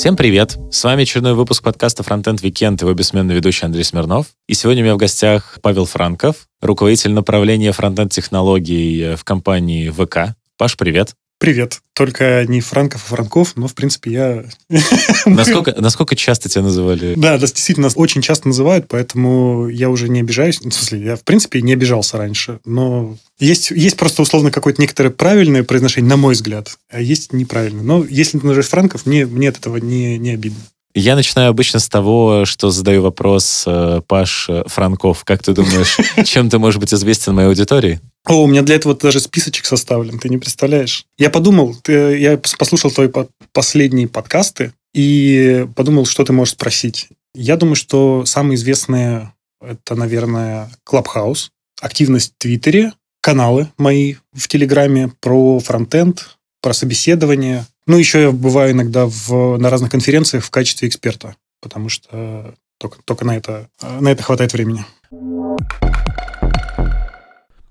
Всем привет! С вами очередной выпуск подкаста Frontend Weekend, его бессменный ведущий Андрей Смирнов. И сегодня у меня в гостях Павел Франков, руководитель направления фронтенд технологий в компании ВК. Паш, привет! Привет. Только не Франков, а Франков, но, в принципе, я... Насколько, насколько часто тебя называли? Да, да, действительно, нас очень часто называют, поэтому я уже не обижаюсь. В смысле, я, в принципе, не обижался раньше, но есть, есть просто, условно, какое-то некоторое правильное произношение, на мой взгляд, а есть неправильное. Но если ты называешь Франков, мне, мне от этого не, не обидно. Я начинаю обычно с того, что задаю вопрос э, Паш э, Франков. Как ты думаешь, чем ты можешь быть известен моей аудитории? О, у меня для этого даже списочек составлен, ты не представляешь. Я подумал, ты, я послушал твои последние подкасты и подумал, что ты можешь спросить. Я думаю, что самые известные это, наверное, Клабхаус, активность в Твиттере, каналы мои в Телеграме про фронтенд, про собеседование, ну, еще я бываю иногда в, на разных конференциях в качестве эксперта, потому что только, только на, это, на это хватает времени.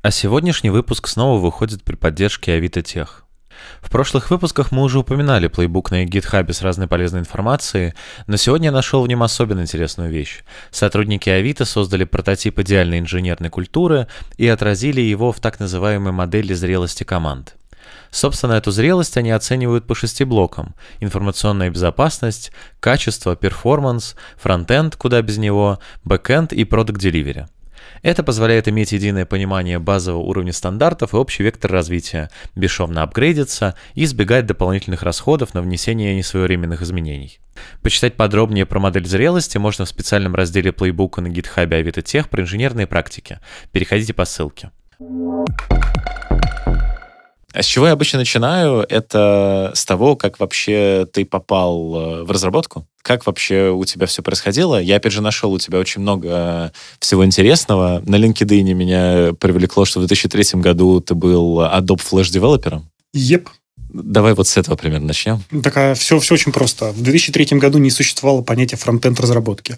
А сегодняшний выпуск снова выходит при поддержке Авито Тех. В прошлых выпусках мы уже упоминали плейбук на GitHub с разной полезной информацией, но сегодня я нашел в нем особенно интересную вещь. Сотрудники Авито создали прототип идеальной инженерной культуры и отразили его в так называемой модели зрелости команд. Собственно, эту зрелость они оценивают по шести блокам. Информационная безопасность, качество, performance, фронтенд, куда без него, бэкенд и product delivery. Это позволяет иметь единое понимание базового уровня стандартов и общий вектор развития, бесшовно апгрейдиться и избегать дополнительных расходов на внесение несвоевременных изменений. Почитать подробнее про модель зрелости можно в специальном разделе playbook а на GitHub Avito Tech про инженерные практики. Переходите по ссылке. А с чего я обычно начинаю? Это с того, как вообще ты попал э, в разработку. Как вообще у тебя все происходило? Я, опять же, нашел у тебя очень много всего интересного. На LinkedIn меня привлекло, что в 2003 году ты был Adobe Flash девелопером. Еп. Давай вот с этого примерно начнем. Так, все, все очень просто. В 2003 году не существовало понятия фронтенд разработки.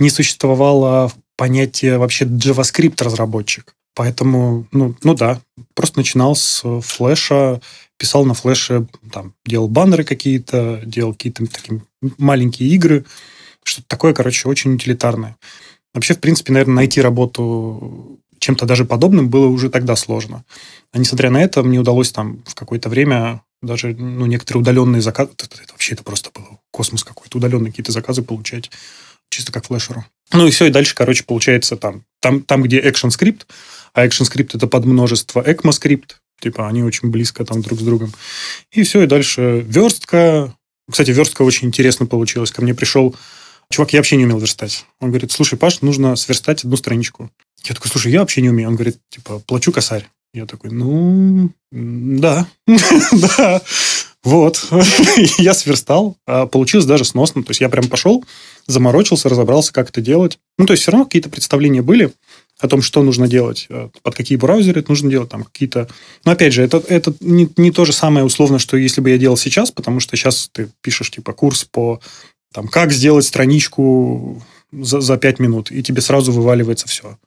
Не существовало понятия вообще JavaScript разработчик. Поэтому, ну, ну да, просто начинал с флеша, писал на флеше, там, делал баннеры какие-то, делал какие-то такие маленькие игры, что-то такое, короче, очень утилитарное. Вообще, в принципе, наверное, найти работу чем-то даже подобным было уже тогда сложно. А несмотря на это, мне удалось там в какое-то время даже ну, некоторые удаленные заказы, это, это, вообще это просто было космос какой-то, удаленные какие-то заказы получать, чисто как флешеру. Ну и все, и дальше, короче, получается там, там, там где action скрипт, а ActionScript это под множество ECMAScript, типа они очень близко там друг с другом. И все, и дальше верстка. Кстати, верстка очень интересно получилась. Ко мне пришел чувак, я вообще не умел верстать. Он говорит, слушай, Паш, нужно сверстать одну страничку. Я такой, слушай, я вообще не умею. Он говорит, типа, плачу косарь. Я такой, ну, да, да, вот. я сверстал, а получилось даже сносно. То есть я прям пошел, заморочился, разобрался, как это делать. Ну, то есть все равно какие-то представления были о том, что нужно делать, э, под какие браузеры это нужно делать, там какие-то... Но опять же, это, это не, не то же самое условно, что если бы я делал сейчас, потому что сейчас ты пишешь типа курс по там, как сделать страничку за, за 5 минут, и тебе сразу вываливается все.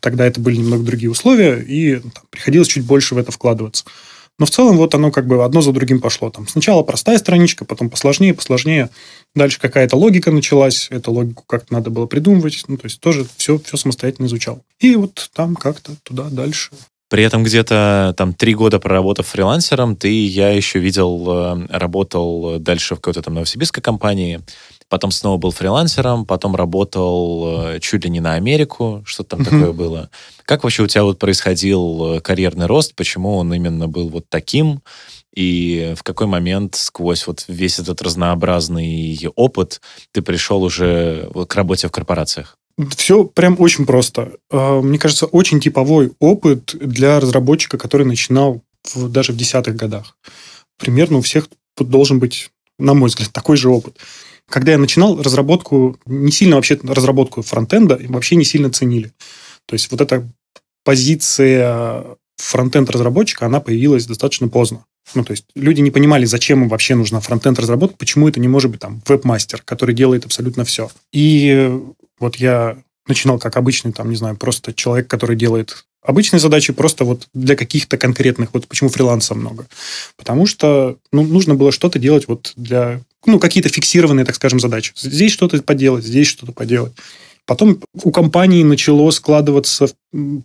Тогда это были немного другие условия, и там, приходилось чуть больше в это вкладываться. Но в целом вот оно как бы одно за другим пошло. Там сначала простая страничка, потом посложнее, посложнее. Дальше какая-то логика началась. Эту логику как-то надо было придумывать. Ну, то есть тоже все, все самостоятельно изучал. И вот там как-то туда дальше. При этом где-то там три года проработав фрилансером, ты, я еще видел, э, работал дальше в какой-то там новосибирской компании потом снова был фрилансером, потом работал э, чуть ли не на Америку, что там такое было. Как вообще у тебя вот происходил э, карьерный рост, почему он именно был вот таким, и в какой момент сквозь вот весь этот разнообразный опыт ты пришел уже к работе в корпорациях? Все прям очень просто. Мне кажется, очень типовой опыт для разработчика, который начинал в, даже в десятых годах. Примерно у всех должен быть, на мой взгляд, такой же опыт когда я начинал разработку, не сильно вообще разработку фронтенда вообще не сильно ценили. То есть вот эта позиция фронтенд разработчика, она появилась достаточно поздно. Ну, то есть люди не понимали, зачем им вообще нужна фронтенд разработка, почему это не может быть там веб-мастер, который делает абсолютно все. И вот я начинал как обычный, там, не знаю, просто человек, который делает обычные задачи просто вот для каких-то конкретных, вот почему фриланса много. Потому что ну, нужно было что-то делать вот для ну, какие-то фиксированные, так скажем, задачи. Здесь что-то поделать, здесь что-то поделать. Потом у компании начало складываться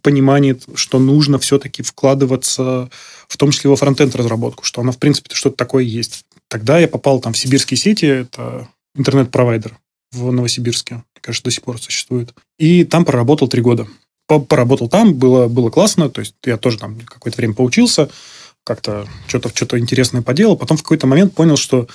понимание, что нужно все-таки вкладываться, в том числе во фронтенд разработку, что она, в принципе, что-то такое есть. Тогда я попал там в сибирские сети, это интернет-провайдер в Новосибирске, кажется, до сих пор существует. И там проработал три года. Поработал там, было, было классно, то есть я тоже там какое-то время поучился, как-то что-то что интересное поделал. Потом в какой-то момент понял, что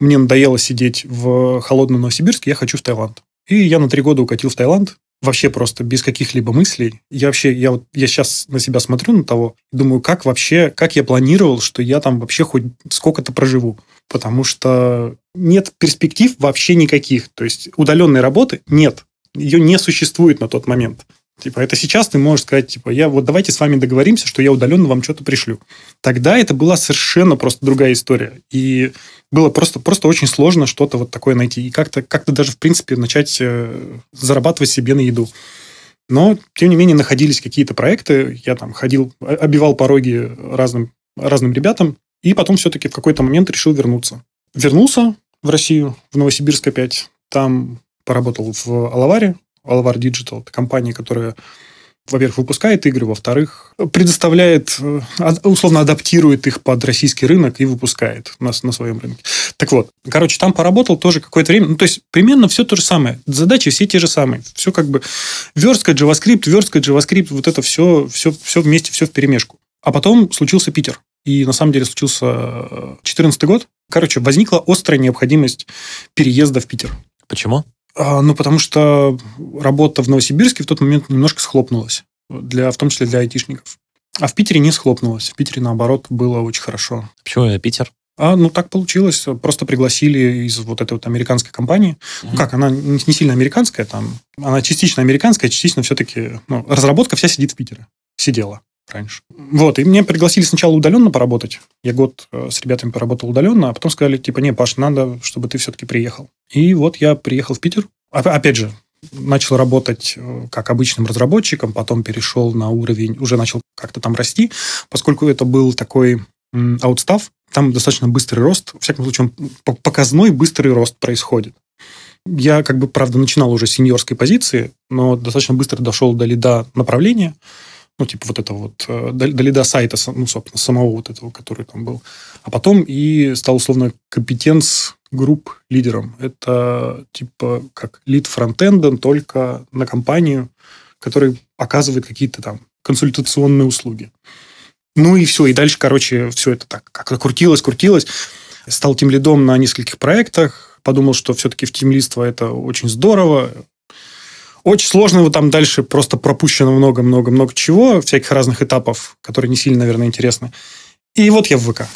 мне надоело сидеть в холодном Новосибирске, я хочу в Таиланд. И я на три года укатил в Таиланд, вообще просто без каких-либо мыслей. Я вообще, я вот, я сейчас на себя смотрю на того, думаю, как вообще, как я планировал, что я там вообще хоть сколько-то проживу. Потому что нет перспектив вообще никаких. То есть удаленной работы нет. Ее не существует на тот момент. Типа, это сейчас ты можешь сказать, типа, я вот давайте с вами договоримся, что я удаленно вам что-то пришлю. Тогда это была совершенно просто другая история. И было просто, просто очень сложно что-то вот такое найти. И как-то как даже, в принципе, начать э, зарабатывать себе на еду. Но, тем не менее, находились какие-то проекты. Я там ходил, обивал пороги разным, разным ребятам. И потом все-таки в какой-то момент решил вернуться. Вернулся в Россию, в Новосибирск опять. Там поработал в Алаваре, Alvar Digital. Это компания, которая во-первых, выпускает игры, во-вторых, предоставляет, э, условно адаптирует их под российский рынок и выпускает на, на своем рынке. Так вот, короче, там поработал тоже какое-то время. Ну, то есть, примерно все то же самое. Задачи все те же самые. Все как бы верстка, JavaScript, верстка, JavaScript, вот это все, все, все вместе, все в перемешку. А потом случился Питер. И на самом деле случился 2014 год. Короче, возникла острая необходимость переезда в Питер. Почему? А, ну, потому что работа в Новосибирске в тот момент немножко схлопнулась, для, в том числе для айтишников. А в Питере не схлопнулась. В Питере, наоборот, было очень хорошо. Почему именно Питер? А, ну, так получилось. Просто пригласили из вот этой вот американской компании. Mm-hmm. Ну, как, она не, не сильно американская, там, она частично американская, частично все-таки... Ну, разработка вся сидит в Питере. Сидела раньше. Вот, и меня пригласили сначала удаленно поработать. Я год э, с ребятами поработал удаленно, а потом сказали, типа, не, Паш, надо, чтобы ты все-таки приехал. И вот я приехал в Питер. Опять же, начал работать э, как обычным разработчиком, потом перешел на уровень, уже начал как-то там расти, поскольку это был такой аутстав, там достаточно быстрый рост, в всяком случае, показной быстрый рост происходит. Я, как бы, правда, начинал уже с сеньорской позиции, но достаточно быстро дошел до лида направления, ну, типа вот это вот, э, до, до лида сайта, ну, собственно, самого вот этого, который там был. А потом и стал, условно, компетенц групп лидером. Это типа как лид фронтенда, только на компанию, который оказывает какие-то там консультационные услуги. Ну и все, и дальше, короче, все это так как-то крутилось, крутилось. Стал тем лидом на нескольких проектах, подумал, что все-таки в тимлиство это очень здорово, очень сложно, вот там дальше просто пропущено много-много-много чего, всяких разных этапов, которые не сильно, наверное, интересны. И вот я в ВК.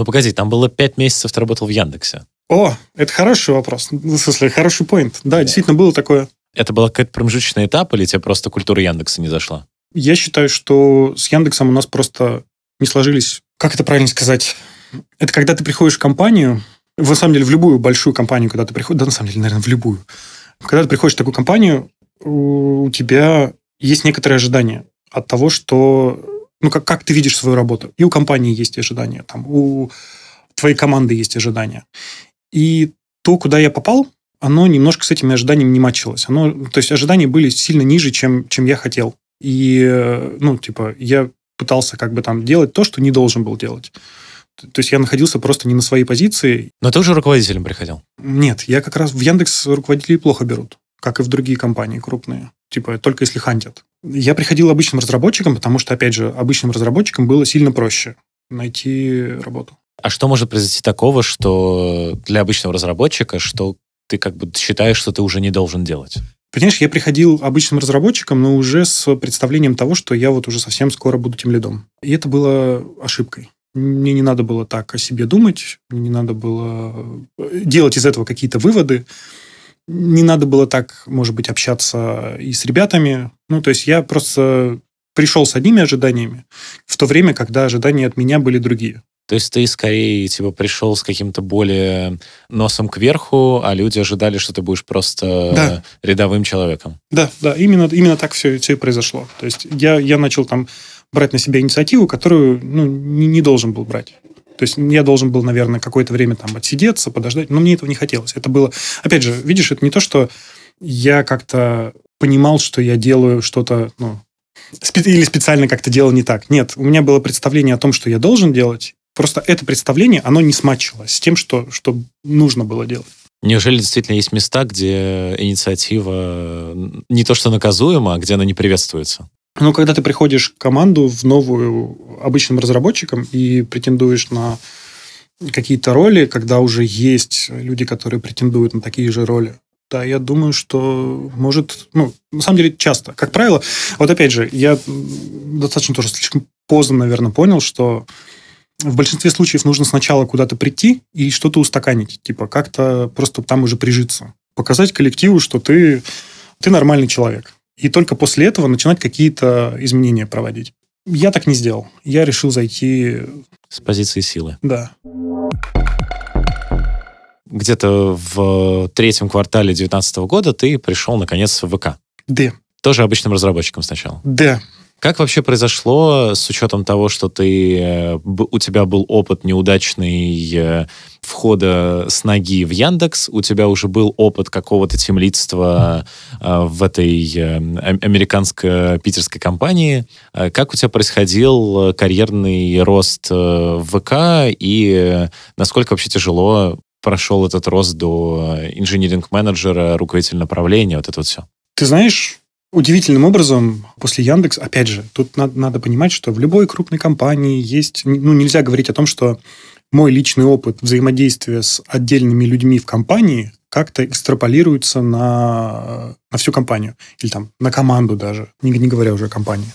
Ну, погоди, там было пять месяцев ты работал в Яндексе. О, это хороший вопрос. В смысле, хороший поинт. Да, действительно, было такое. Это был какой-то промежуточный этап, или тебе просто культура Яндекса не зашла? Я считаю, что с Яндексом у нас просто не сложились... Как это правильно сказать? Это когда ты приходишь в компанию, на самом деле, в любую большую компанию, когда ты приходишь, да, на самом деле, наверное, в любую. Когда ты приходишь в такую компанию, у тебя есть некоторые ожидания от того, что ну, как, как ты видишь свою работу. И у компании есть ожидания, там, у твоей команды есть ожидания. И то, куда я попал, оно немножко с этими ожиданиями не мачилось. Оно, то есть ожидания были сильно ниже, чем, чем я хотел. И, ну, типа, я пытался как бы там делать то, что не должен был делать. То есть я находился просто не на своей позиции. Но ты уже руководителем приходил? Нет, я как раз в Яндекс руководителей плохо берут, как и в другие компании крупные. Типа только если хантят. Я приходил обычным разработчиком, потому что, опять же, обычным разработчикам было сильно проще найти работу. А что может произойти такого, что для обычного разработчика, что ты как бы считаешь, что ты уже не должен делать? Понимаешь, я приходил обычным разработчиком, но уже с представлением того, что я вот уже совсем скоро буду тем лидом. И это было ошибкой. Мне не надо было так о себе думать, мне не надо было э, делать из этого какие-то выводы. Не надо было так, может быть, общаться и с ребятами. Ну, то есть я просто пришел с одними ожиданиями, в то время, когда ожидания от меня были другие. То есть ты скорее типа пришел с каким-то более носом кверху, а люди ожидали, что ты будешь просто да. рядовым человеком. Да, да, именно, именно так все, все и произошло. То есть я, я начал там брать на себя инициативу, которую ну, не, не должен был брать. То есть я должен был, наверное, какое-то время там отсидеться, подождать, но мне этого не хотелось. Это было, опять же, видишь, это не то, что я как-то понимал, что я делаю что-то, ну, или специально как-то делал не так. Нет, у меня было представление о том, что я должен делать. Просто это представление, оно не смачивалось с тем, что, что нужно было делать. Неужели действительно есть места, где инициатива не то что наказуема, а где она не приветствуется? Ну, когда ты приходишь в команду в новую обычным разработчиком и претендуешь на какие-то роли, когда уже есть люди, которые претендуют на такие же роли, да, я думаю, что может, ну, на самом деле часто. Как правило, вот опять же, я достаточно тоже слишком поздно, наверное, понял, что в большинстве случаев нужно сначала куда-то прийти и что-то устаканить. Типа как-то просто там уже прижиться. Показать коллективу, что ты, ты нормальный человек. И только после этого начинать какие-то изменения проводить. Я так не сделал. Я решил зайти... С позиции силы. Да где-то в третьем квартале 2019 года ты пришел, наконец, в ВК. Да. Тоже обычным разработчиком сначала. Да. Как вообще произошло с учетом того, что ты, э, у тебя был опыт неудачный э, входа с ноги в Яндекс, у тебя уже был опыт какого-то темлидства э, в этой американско-питерской компании. Как у тебя происходил карьерный рост в ВК и насколько вообще тяжело прошел этот рост до инжиниринг-менеджера, руководителя направления, вот это вот все? Ты знаешь, удивительным образом после Яндекс, опять же, тут надо, надо понимать, что в любой крупной компании есть, ну, нельзя говорить о том, что мой личный опыт взаимодействия с отдельными людьми в компании как-то экстраполируется на, на всю компанию. Или там на команду даже, не, не говоря уже о компании.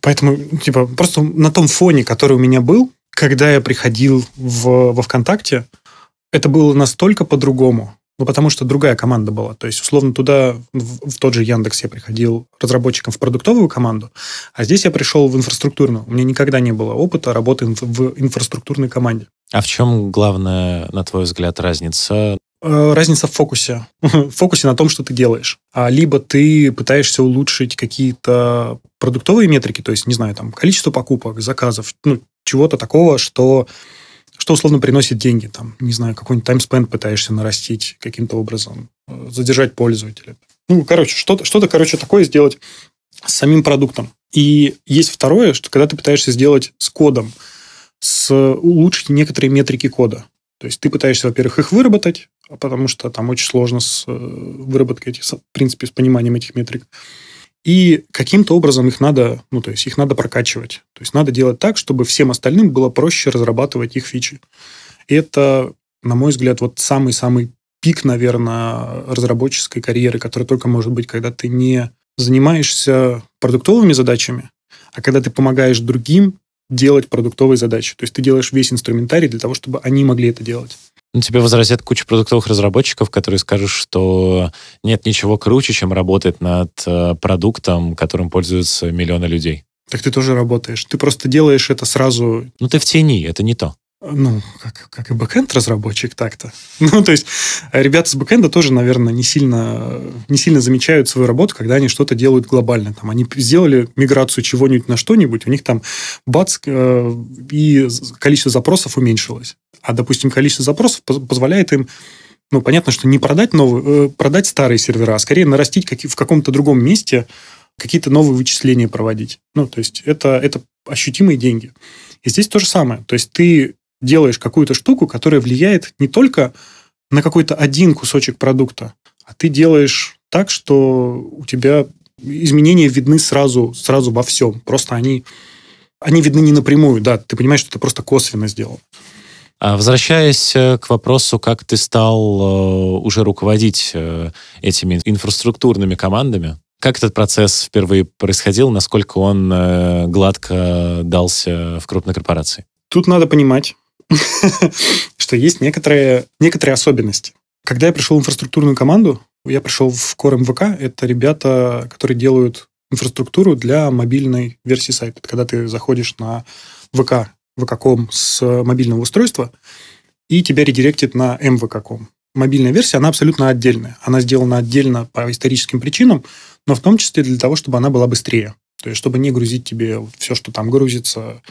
Поэтому, типа, просто на том фоне, который у меня был, когда я приходил в, во ВКонтакте, это было настолько по-другому. Ну, потому что другая команда была. То есть, условно, туда, в, в тот же Яндекс я приходил разработчиком в продуктовую команду, а здесь я пришел в инфраструктурную. У меня никогда не было опыта работы в, инфраструктурной команде. А в чем главная, на твой взгляд, разница? Э, разница в фокусе. в фокусе на том, что ты делаешь. А либо ты пытаешься улучшить какие-то продуктовые метрики, то есть, не знаю, там, количество покупок, заказов, ну, чего-то такого, что что условно приносит деньги. Там, не знаю, какой-нибудь таймспенд пытаешься нарастить каким-то образом, э, задержать пользователя. Ну, короче, что-то, что-то, короче, такое сделать с самим продуктом. И есть второе, что когда ты пытаешься сделать с кодом, с улучшить некоторые метрики кода. То есть ты пытаешься, во-первых, их выработать, потому что там очень сложно с э, выработкой, этих, в принципе, с пониманием этих метрик. И каким-то образом их надо, ну, то есть их надо прокачивать. То есть надо делать так, чтобы всем остальным было проще разрабатывать их фичи. И это, на мой взгляд, вот самый-самый пик, наверное, разработческой карьеры, который только может быть, когда ты не занимаешься продуктовыми задачами, а когда ты помогаешь другим делать продуктовые задачи. То есть ты делаешь весь инструментарий для того, чтобы они могли это делать. Ну, тебе возразят куча продуктовых разработчиков, которые скажут, что нет ничего круче, чем работать над э, продуктом, которым пользуются миллионы людей. Так ты тоже работаешь. Ты просто делаешь это сразу... Ну, ты в тени, это не то. Ну, как, как и бэкэнд-разработчик так-то. Ну, то есть, ребята с бэкэнда тоже, наверное, не сильно, не сильно замечают свою работу, когда они что-то делают глобально. Там, они сделали миграцию чего-нибудь на что-нибудь, у них там бац, э, и количество запросов уменьшилось. А, допустим, количество запросов позволяет им ну, понятно, что не продать новые, э, продать старые сервера, а скорее нарастить как, в каком-то другом месте какие-то новые вычисления проводить. Ну, то есть это, это ощутимые деньги. И здесь то же самое. То есть ты делаешь какую-то штуку, которая влияет не только на какой-то один кусочек продукта, а ты делаешь так, что у тебя изменения видны сразу, сразу во всем. Просто они, они видны не напрямую, да, ты понимаешь, что ты просто косвенно сделал. А возвращаясь э, к вопросу, как ты стал э, уже руководить э, этими инфраструктурными командами, как этот процесс впервые происходил, насколько он гладко дался в крупной корпорации? Тут надо понимать, что есть некоторые, некоторые особенности. Когда я пришел в инфраструктурную команду, я пришел в Core MVK, это ребята, которые делают инфраструктуру для мобильной версии сайта. Это когда ты заходишь на ВК, ВК.ком с мобильного устройства, и тебя редиректит на МВК.ком. Мобильная версия, она абсолютно отдельная. Она сделана отдельно по историческим причинам, но в том числе для того, чтобы она была быстрее. То есть, чтобы не грузить тебе все, что там грузится,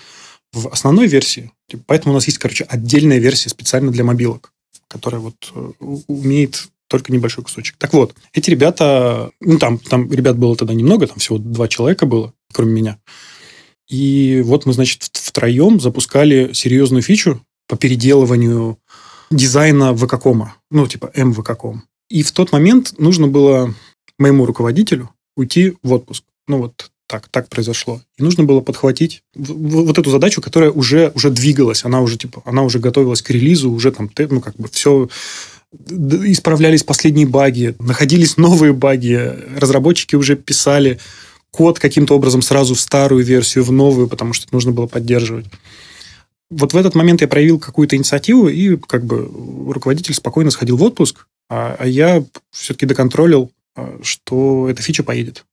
в основной версии. Типа, поэтому у нас есть, короче, отдельная версия специально для мобилок, которая вот э, умеет только небольшой кусочек. Так вот, эти ребята, ну там, там ребят было тогда немного, там всего два человека было, кроме меня. И вот мы, значит, втроем запускали серьезную фичу по переделыванию дизайна ВК-кома, ну, типа МВК-ком. И в тот момент нужно было моему руководителю уйти в отпуск. Ну, вот так, так произошло. И нужно было подхватить вот эту задачу, которая уже, уже двигалась, она уже, типа, она уже готовилась к релизу, уже там, ну, как бы все исправлялись последние баги, находились новые баги, разработчики уже писали код каким-то образом сразу в старую версию, в новую, потому что нужно было поддерживать. Вот в этот момент я проявил какую-то инициативу, и как бы руководитель спокойно сходил в отпуск, а, а я все-таки доконтролил, а, что эта фича поедет.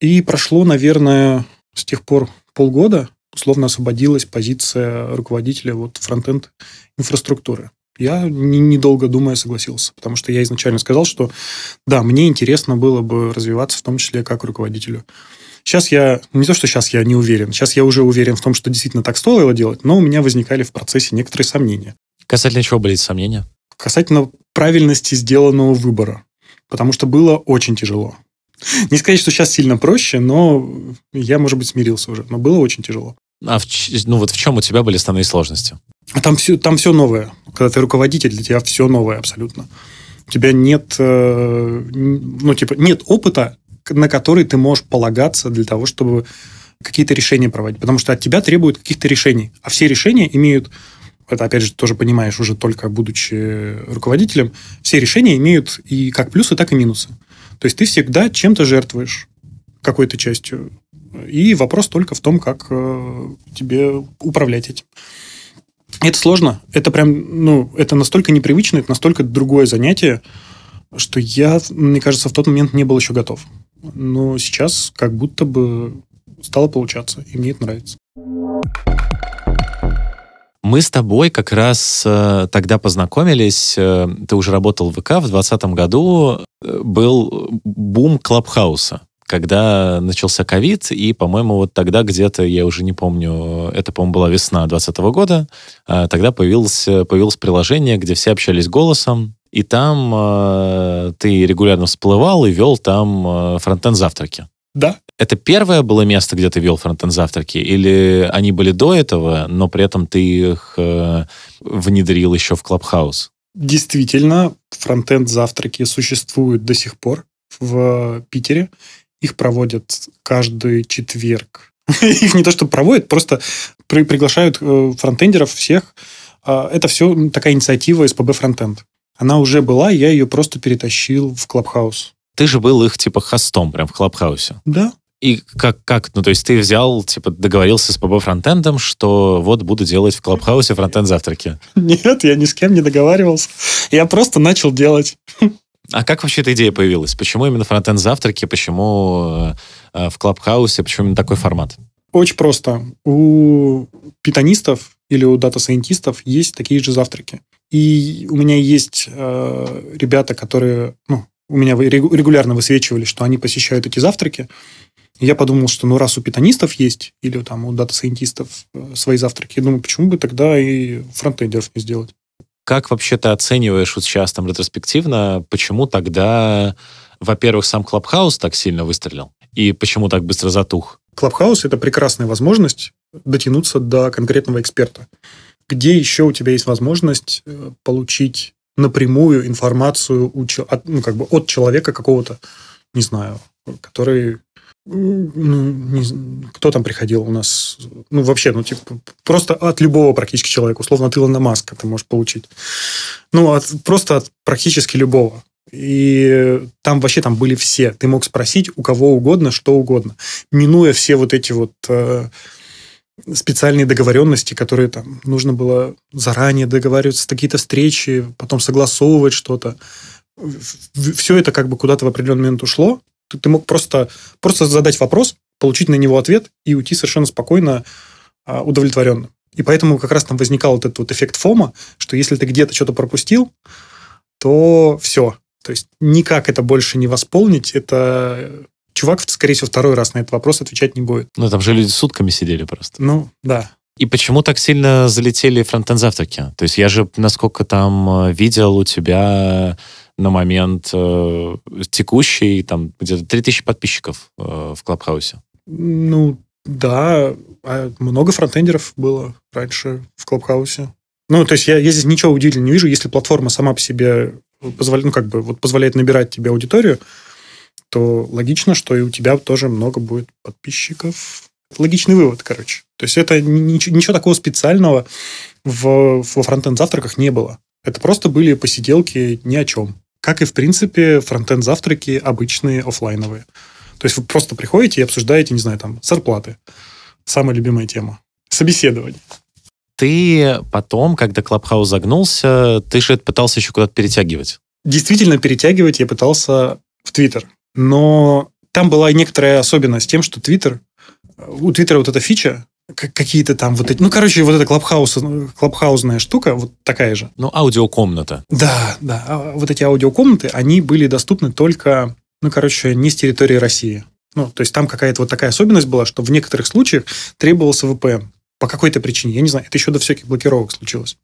И прошло, наверное, с тех пор полгода, условно освободилась позиция руководителя вот фронтенд инфраструктуры. Я, недолго думая, согласился, потому что я изначально сказал, что да, мне интересно было бы развиваться, в том числе как руководителю. Сейчас я, не то, что сейчас я не уверен, сейчас я уже уверен в том, что действительно так стоило делать, но у меня возникали в процессе некоторые сомнения. Касательно чего были сомнения? Касательно правильности сделанного выбора, потому что было очень тяжело. Не сказать, что сейчас сильно проще, но я, может быть, смирился уже, но было очень тяжело. А в, ну вот в чем у тебя были основные сложности? Там все, там все новое. Когда ты руководитель, для тебя все новое абсолютно. У тебя нет, э, ну, типа, нет опыта, на который ты можешь полагаться для того, чтобы какие-то решения проводить. Потому что от тебя требуют каких-то решений. А все решения имеют, это опять же тоже понимаешь уже только будучи руководителем, все решения имеют и как плюсы, так и минусы. То есть ты всегда чем-то жертвуешь какой-то частью. И вопрос только в том, как э, тебе управлять этим. Это сложно. Это прям, ну, это настолько непривычно, это настолько другое занятие, что я, мне кажется, в тот момент не был еще готов. Но сейчас как будто бы стало получаться, и мне это нравится. Мы с тобой как раз э, тогда познакомились. Э, ты уже работал в ВК в 2020 году. Э, был бум Клабхауса когда начался ковид, и, по-моему, вот тогда где-то, я уже не помню, это, по-моему, была весна 2020 года, а, тогда появилось, появилось приложение, где все общались голосом, и там э, ты регулярно всплывал и вел там э, фронтенд завтраки. Да. Это первое было место, где ты вел фронтенд завтраки, или они были до этого, но при этом ты их э, внедрил еще в Clubhouse? Действительно, фронтенд завтраки существуют до сих пор в Питере. Их проводят каждый четверг. Их не то, что проводят, просто при, приглашают э, фронтендеров всех. А, это все такая инициатива SPB Frontend. Она уже была, я ее просто перетащил в Clubhouse. Ты же был их типа хостом прям в Клабхаусе. Да. И как, как, ну, то есть ты взял, типа, договорился с СПб фронтендом, что вот буду делать в Клабхаусе фронтенд завтраки? Нет, я ни с кем не договаривался. Я просто начал делать. А как вообще эта идея появилась? Почему именно фронтенд завтраки? Почему э, в Клабхаусе? Почему именно такой формат? Очень просто. У питонистов или у дата-сайентистов есть такие же завтраки. И у меня есть э, ребята, которые ну, у меня регулярно высвечивали, что они посещают эти завтраки. Я подумал, что ну раз у питонистов есть, или там у дата-сайентистов э, свои завтраки, я думаю, почему бы тогда и фронтендеров не сделать? Как вообще ты оцениваешь вот сейчас там ретроспективно, почему тогда, во-первых, сам Клабхаус так сильно выстрелил? И почему так быстро затух? Клабхаус – это прекрасная возможность дотянуться до конкретного эксперта. Где еще у тебя есть возможность э, получить напрямую информацию у, ну, как бы от человека какого-то, не знаю, который ну, не, кто там приходил у нас? Ну, вообще, ну, типа, просто от любого практически человека, условно, от Илона Маска ты можешь получить. Ну, от, просто от практически любого. И там вообще там были все. Ты мог спросить у кого угодно, что угодно. Минуя все вот эти вот э, специальные договоренности, которые там нужно было заранее договариваться, какие-то встречи, потом согласовывать что-то. Все это как бы куда-то в определенный момент ушло, ты, ты мог просто, просто задать вопрос, получить на него ответ и уйти совершенно спокойно, а, удовлетворенно. И поэтому как раз там возникал вот этот вот эффект фома, что если ты где-то что-то пропустил, то все. То есть никак это больше не восполнить. Это чувак, скорее всего, второй раз на этот вопрос отвечать не будет. Ну, там же люди сутками сидели просто. Ну, да. И почему так сильно залетели фронтенд завтраки? То есть я же, насколько там э, видел, у тебя на момент э, текущий там где-то 3000 подписчиков э, в Клабхаусе. Ну, да, а много фронтендеров было раньше в Клабхаусе. Ну, то есть я, я здесь ничего удивительного не вижу, если платформа сама по себе позволяет, ну, как бы, вот позволяет набирать тебе аудиторию, то логично, что и у тебя тоже много будет подписчиков. Логичный вывод, короче. То есть это ничего, ничего такого специального в, во фронтенд-завтраках не было. Это просто были посиделки ни о чем. Как и, в принципе, фронтенд-завтраки обычные офлайновые. То есть вы просто приходите и обсуждаете, не знаю, там, зарплаты. Самая любимая тема. Собеседование. Ты потом, когда Клабхаус загнулся, ты же это пытался еще куда-то перетягивать. Действительно, перетягивать я пытался в Твиттер. Но там была некоторая особенность тем, что Твиттер... У Твиттера вот эта фича, какие-то там вот эти... Ну, короче, вот эта клабхаус, клабхаузная штука, вот такая же. Ну, аудиокомната. Да, да. А вот эти аудиокомнаты, они были доступны только, ну, короче, не с территории России. Ну, то есть там какая-то вот такая особенность была, что в некоторых случаях требовался VPN по какой-то причине. Я не знаю, это еще до всяких блокировок случилось.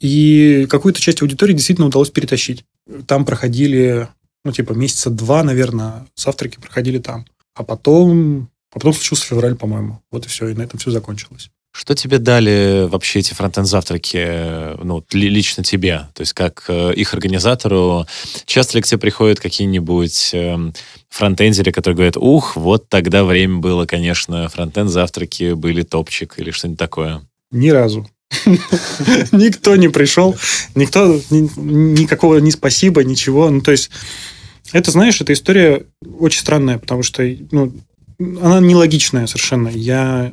И какую-то часть аудитории действительно удалось перетащить. Там проходили, ну, типа, месяца два, наверное, завтраки проходили там. А потом а потом случился февраль, по-моему. Вот и все, и на этом все закончилось. Что тебе дали вообще эти фронтенд-завтраки, э, ну, лично тебе? То есть как э, их организатору? Часто ли к тебе приходят какие-нибудь э, фронтендеры, которые говорят, ух, вот тогда время было, конечно, фронтенд-завтраки были топчик или что-нибудь такое? Ни разу. Никто не пришел, никто, никакого ни спасибо, ничего. Ну, то есть, это, знаешь, эта история очень странная, потому что, ну, она нелогичная совершенно. Я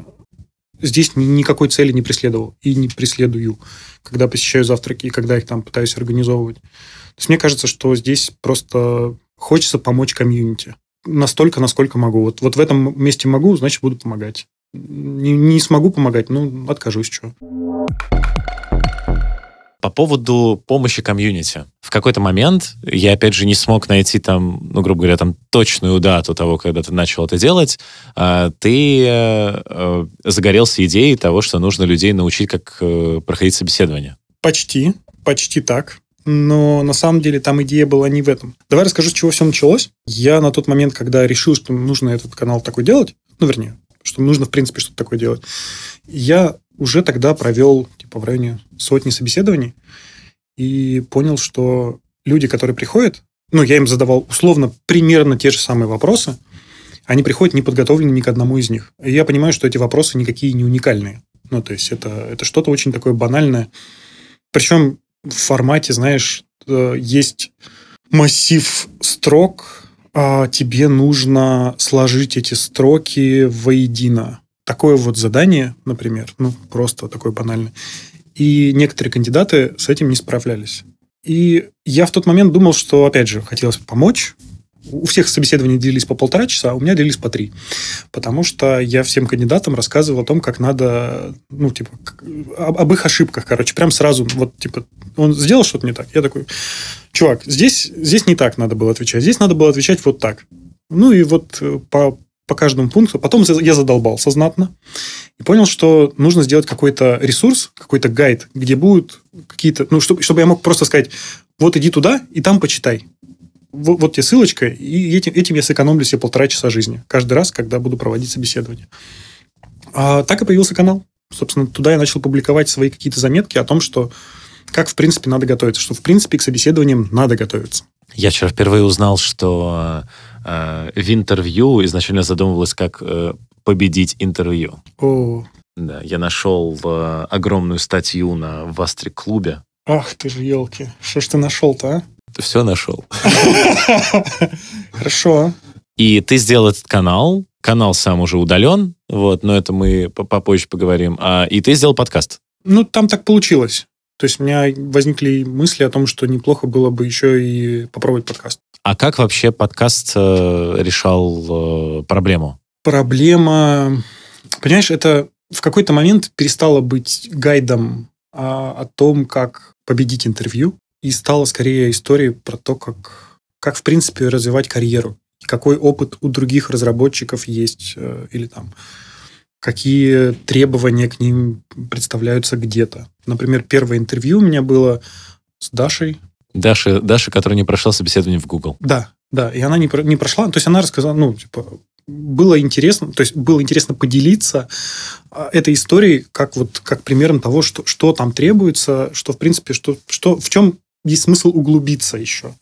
здесь никакой цели не преследовал и не преследую, когда посещаю завтраки и когда их там пытаюсь организовывать. То есть мне кажется, что здесь просто хочется помочь комьюнити. Настолько, насколько могу. Вот, вот в этом месте могу, значит, буду помогать. Не, не смогу помогать, ну, откажусь, что. По поводу помощи комьюнити. В какой-то момент я, опять же, не смог найти там, ну, грубо говоря, там точную дату того, когда ты начал это делать. А, ты э, загорелся идеей того, что нужно людей научить, как э, проходить собеседование. Почти. Почти так. Но на самом деле там идея была не в этом. Давай расскажу, с чего все началось. Я на тот момент, когда решил, что нужно этот канал такой делать, ну, вернее, что нужно, в принципе, что-то такое делать, я уже тогда провел типа в районе сотни собеседований и понял, что люди, которые приходят, ну, я им задавал условно примерно те же самые вопросы, они приходят не подготовлены ни к одному из них. И я понимаю, что эти вопросы никакие не уникальные. Ну, то есть это, это что-то очень такое банальное. Причем в формате, знаешь, э, есть массив строк, а тебе нужно сложить эти строки воедино такое вот задание, например, ну, просто такое банальное, и некоторые кандидаты с этим не справлялись. И я в тот момент думал, что, опять же, хотелось помочь. У всех собеседований делились по полтора часа, а у меня делились по три. Потому что я всем кандидатам рассказывал о том, как надо, ну, типа, об, их ошибках, короче. Прям сразу, вот, типа, он сделал что-то не так. Я такой, чувак, здесь, здесь не так надо было отвечать. Здесь надо было отвечать вот так. Ну, и вот э, по, по каждому пункту. Потом я задолбался знатно и понял, что нужно сделать какой-то ресурс, какой-то гайд, где будут какие-то... Ну, чтобы, чтобы я мог просто сказать, вот иди туда и там почитай. Вот, вот тебе ссылочка, и этим, этим я сэкономлю себе полтора часа жизни. Каждый раз, когда буду проводить собеседование. А так и появился канал. Собственно, туда я начал публиковать свои какие-то заметки о том, что как, в принципе, надо готовиться. Что, в принципе, к собеседованиям надо готовиться. Я вчера впервые узнал, что э, в интервью изначально задумывалось, как э, победить интервью. О. Да, я нашел э, огромную статью на Вастрик-клубе. Ах ты же, елки. Что ж ты нашел-то, а? Все нашел. Хорошо. И ты сделал этот канал. Канал сам уже удален, вот, но это мы попозже поговорим. А, и ты сделал подкаст. Ну, там так получилось. То есть у меня возникли мысли о том, что неплохо было бы еще и попробовать подкаст. А как вообще подкаст э, решал э, проблему? Проблема, понимаешь, это в какой-то момент перестало быть гайдом а, о том, как победить интервью, и стало скорее историей про то, как, как в принципе развивать карьеру, какой опыт у других разработчиков есть, э, или там какие требования к ним представляются где-то. Например, первое интервью у меня было с Дашей. Даша, Даша, которая не прошла собеседование в Google. Да, да, и она не, не прошла. То есть она рассказала, ну, типа, было интересно, то есть было интересно поделиться а, этой историей как вот как примером того, что, что там требуется, что в принципе, что, что в чем есть смысл углубиться еще,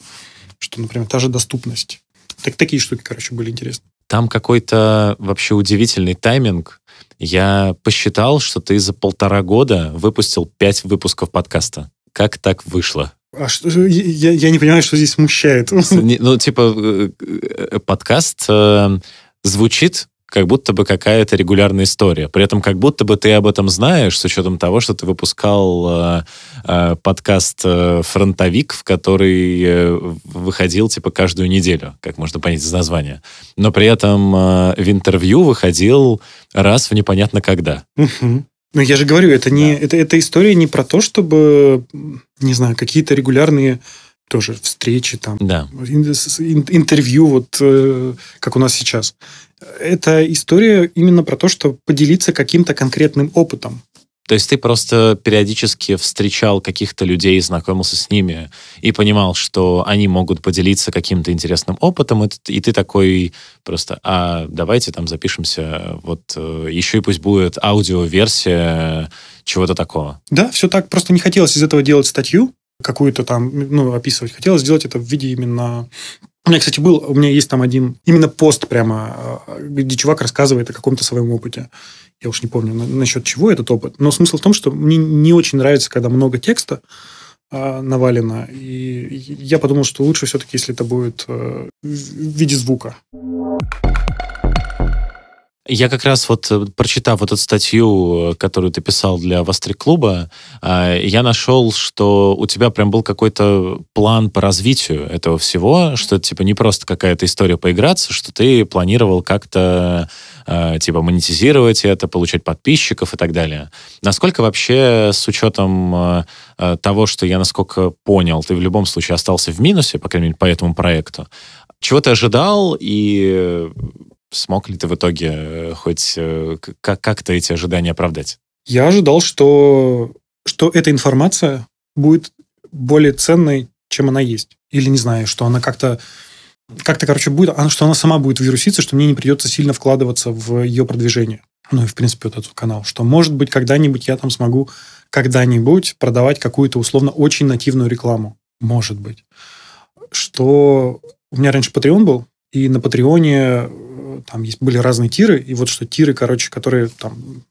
что, например, та же доступность. Так, такие штуки, короче, были интересны. Там какой-то вообще удивительный тайминг. Я посчитал, что ты за полтора года выпустил пять выпусков подкаста. Как так вышло? А что, я, я не понимаю, что здесь смущает. Ну, типа, э, э, подкаст э, звучит как будто бы какая-то регулярная история. При этом как будто бы ты об этом знаешь, с учетом того, что ты выпускал э, э, подкаст э, «Фронтовик», в который э, выходил типа каждую неделю, как можно понять из названия. Но при этом э, в интервью выходил раз в непонятно когда. Ну, я же говорю, это не да. это, это история не про то, чтобы, не знаю, какие-то регулярные тоже встречи, там, да. интервью, вот э, как у нас сейчас. Это история именно про то, что поделиться каким-то конкретным опытом. То есть ты просто периодически встречал каких-то людей, знакомился с ними и понимал, что они могут поделиться каким-то интересным опытом, и, ты такой просто, а давайте там запишемся, вот э, еще и пусть будет аудиоверсия чего-то такого. Да, все так. Просто не хотелось из этого делать статью, какую-то там, ну, описывать. Хотелось сделать это в виде именно... У меня, кстати, был, у меня есть там один именно пост прямо, где чувак рассказывает о каком-то своем опыте. Я уж не помню насчет чего этот опыт. Но смысл в том, что мне не очень нравится, когда много текста э, навалено. И я подумал, что лучше все-таки, если это будет э, в виде звука. Я как раз вот, э, прочитав вот эту статью, которую ты писал для Вострик-клуба, а, я нашел, что у тебя прям был какой-то план по развитию этого всего, что это типа не просто какая-то история поиграться, что ты планировал как-то типа монетизировать это, получать подписчиков и так далее. Насколько вообще с учетом того, что я насколько понял, ты в любом случае остался в минусе, по крайней мере, по этому проекту, чего ты ожидал и Смог ли ты в итоге э, хоть э, как- как-то эти ожидания оправдать? Я ожидал, что, что эта информация будет более ценной, чем она есть. Или, не знаю, что она как-то как-то, короче, будет, что она сама будет вируситься, что мне не придется сильно вкладываться в ее продвижение. Ну и, в принципе, вот этот канал. Что, может быть, когда-нибудь я там смогу когда-нибудь продавать какую-то условно очень нативную рекламу. Может быть. Что у меня раньше Patreon был, и на Патреоне там есть, были разные тиры, и вот что тиры, короче, которые там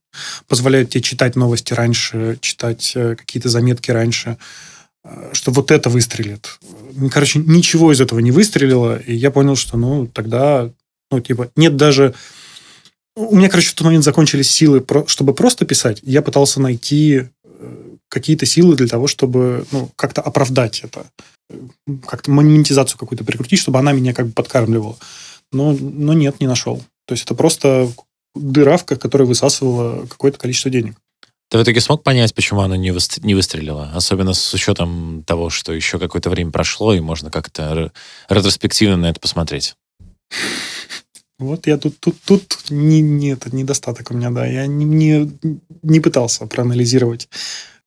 позволяют тебе читать новости раньше, читать э, какие-то заметки раньше, э, что вот это выстрелит. Короче, ничего из этого не выстрелило, и я понял, что, ну, тогда, ну, типа, нет даже... У меня, короче, в тот момент закончились силы, чтобы просто писать. Я пытался найти э, какие-то силы для того, чтобы ну, как-то оправдать это, как-то монетизацию какую-то прикрутить, чтобы она меня как бы подкармливала но, но нет, не нашел. То есть это просто дыравка, которая высасывала какое-то количество денег. Ты в итоге смог понять, почему она не, выстр... не выстрелила? Особенно с учетом того, что еще какое-то время прошло, и можно как-то ретроспективно на это посмотреть. Вот я тут, тут, тут не, не, это недостаток у меня, да. Я не, не, не пытался проанализировать,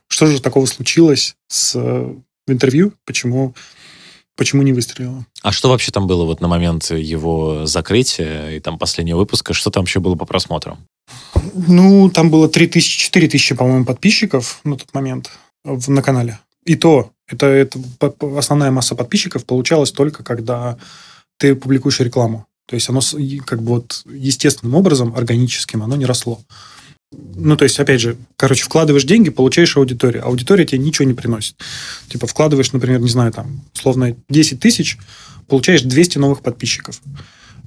что же такого случилось с, в интервью, почему почему не выстрелило. А что вообще там было вот на момент его закрытия и там последнего выпуска? Что там вообще было по просмотрам? Ну, там было 3000, 4000, по-моему, подписчиков на тот момент в, на канале. И то, это, это основная масса подписчиков получалась только когда ты публикуешь рекламу. То есть оно как бы вот естественным образом, органическим, оно не росло. Ну, то есть, опять же, короче, вкладываешь деньги, получаешь аудиторию. Аудитория тебе ничего не приносит. Типа, вкладываешь, например, не знаю, там, условно, 10 тысяч, получаешь 200 новых подписчиков.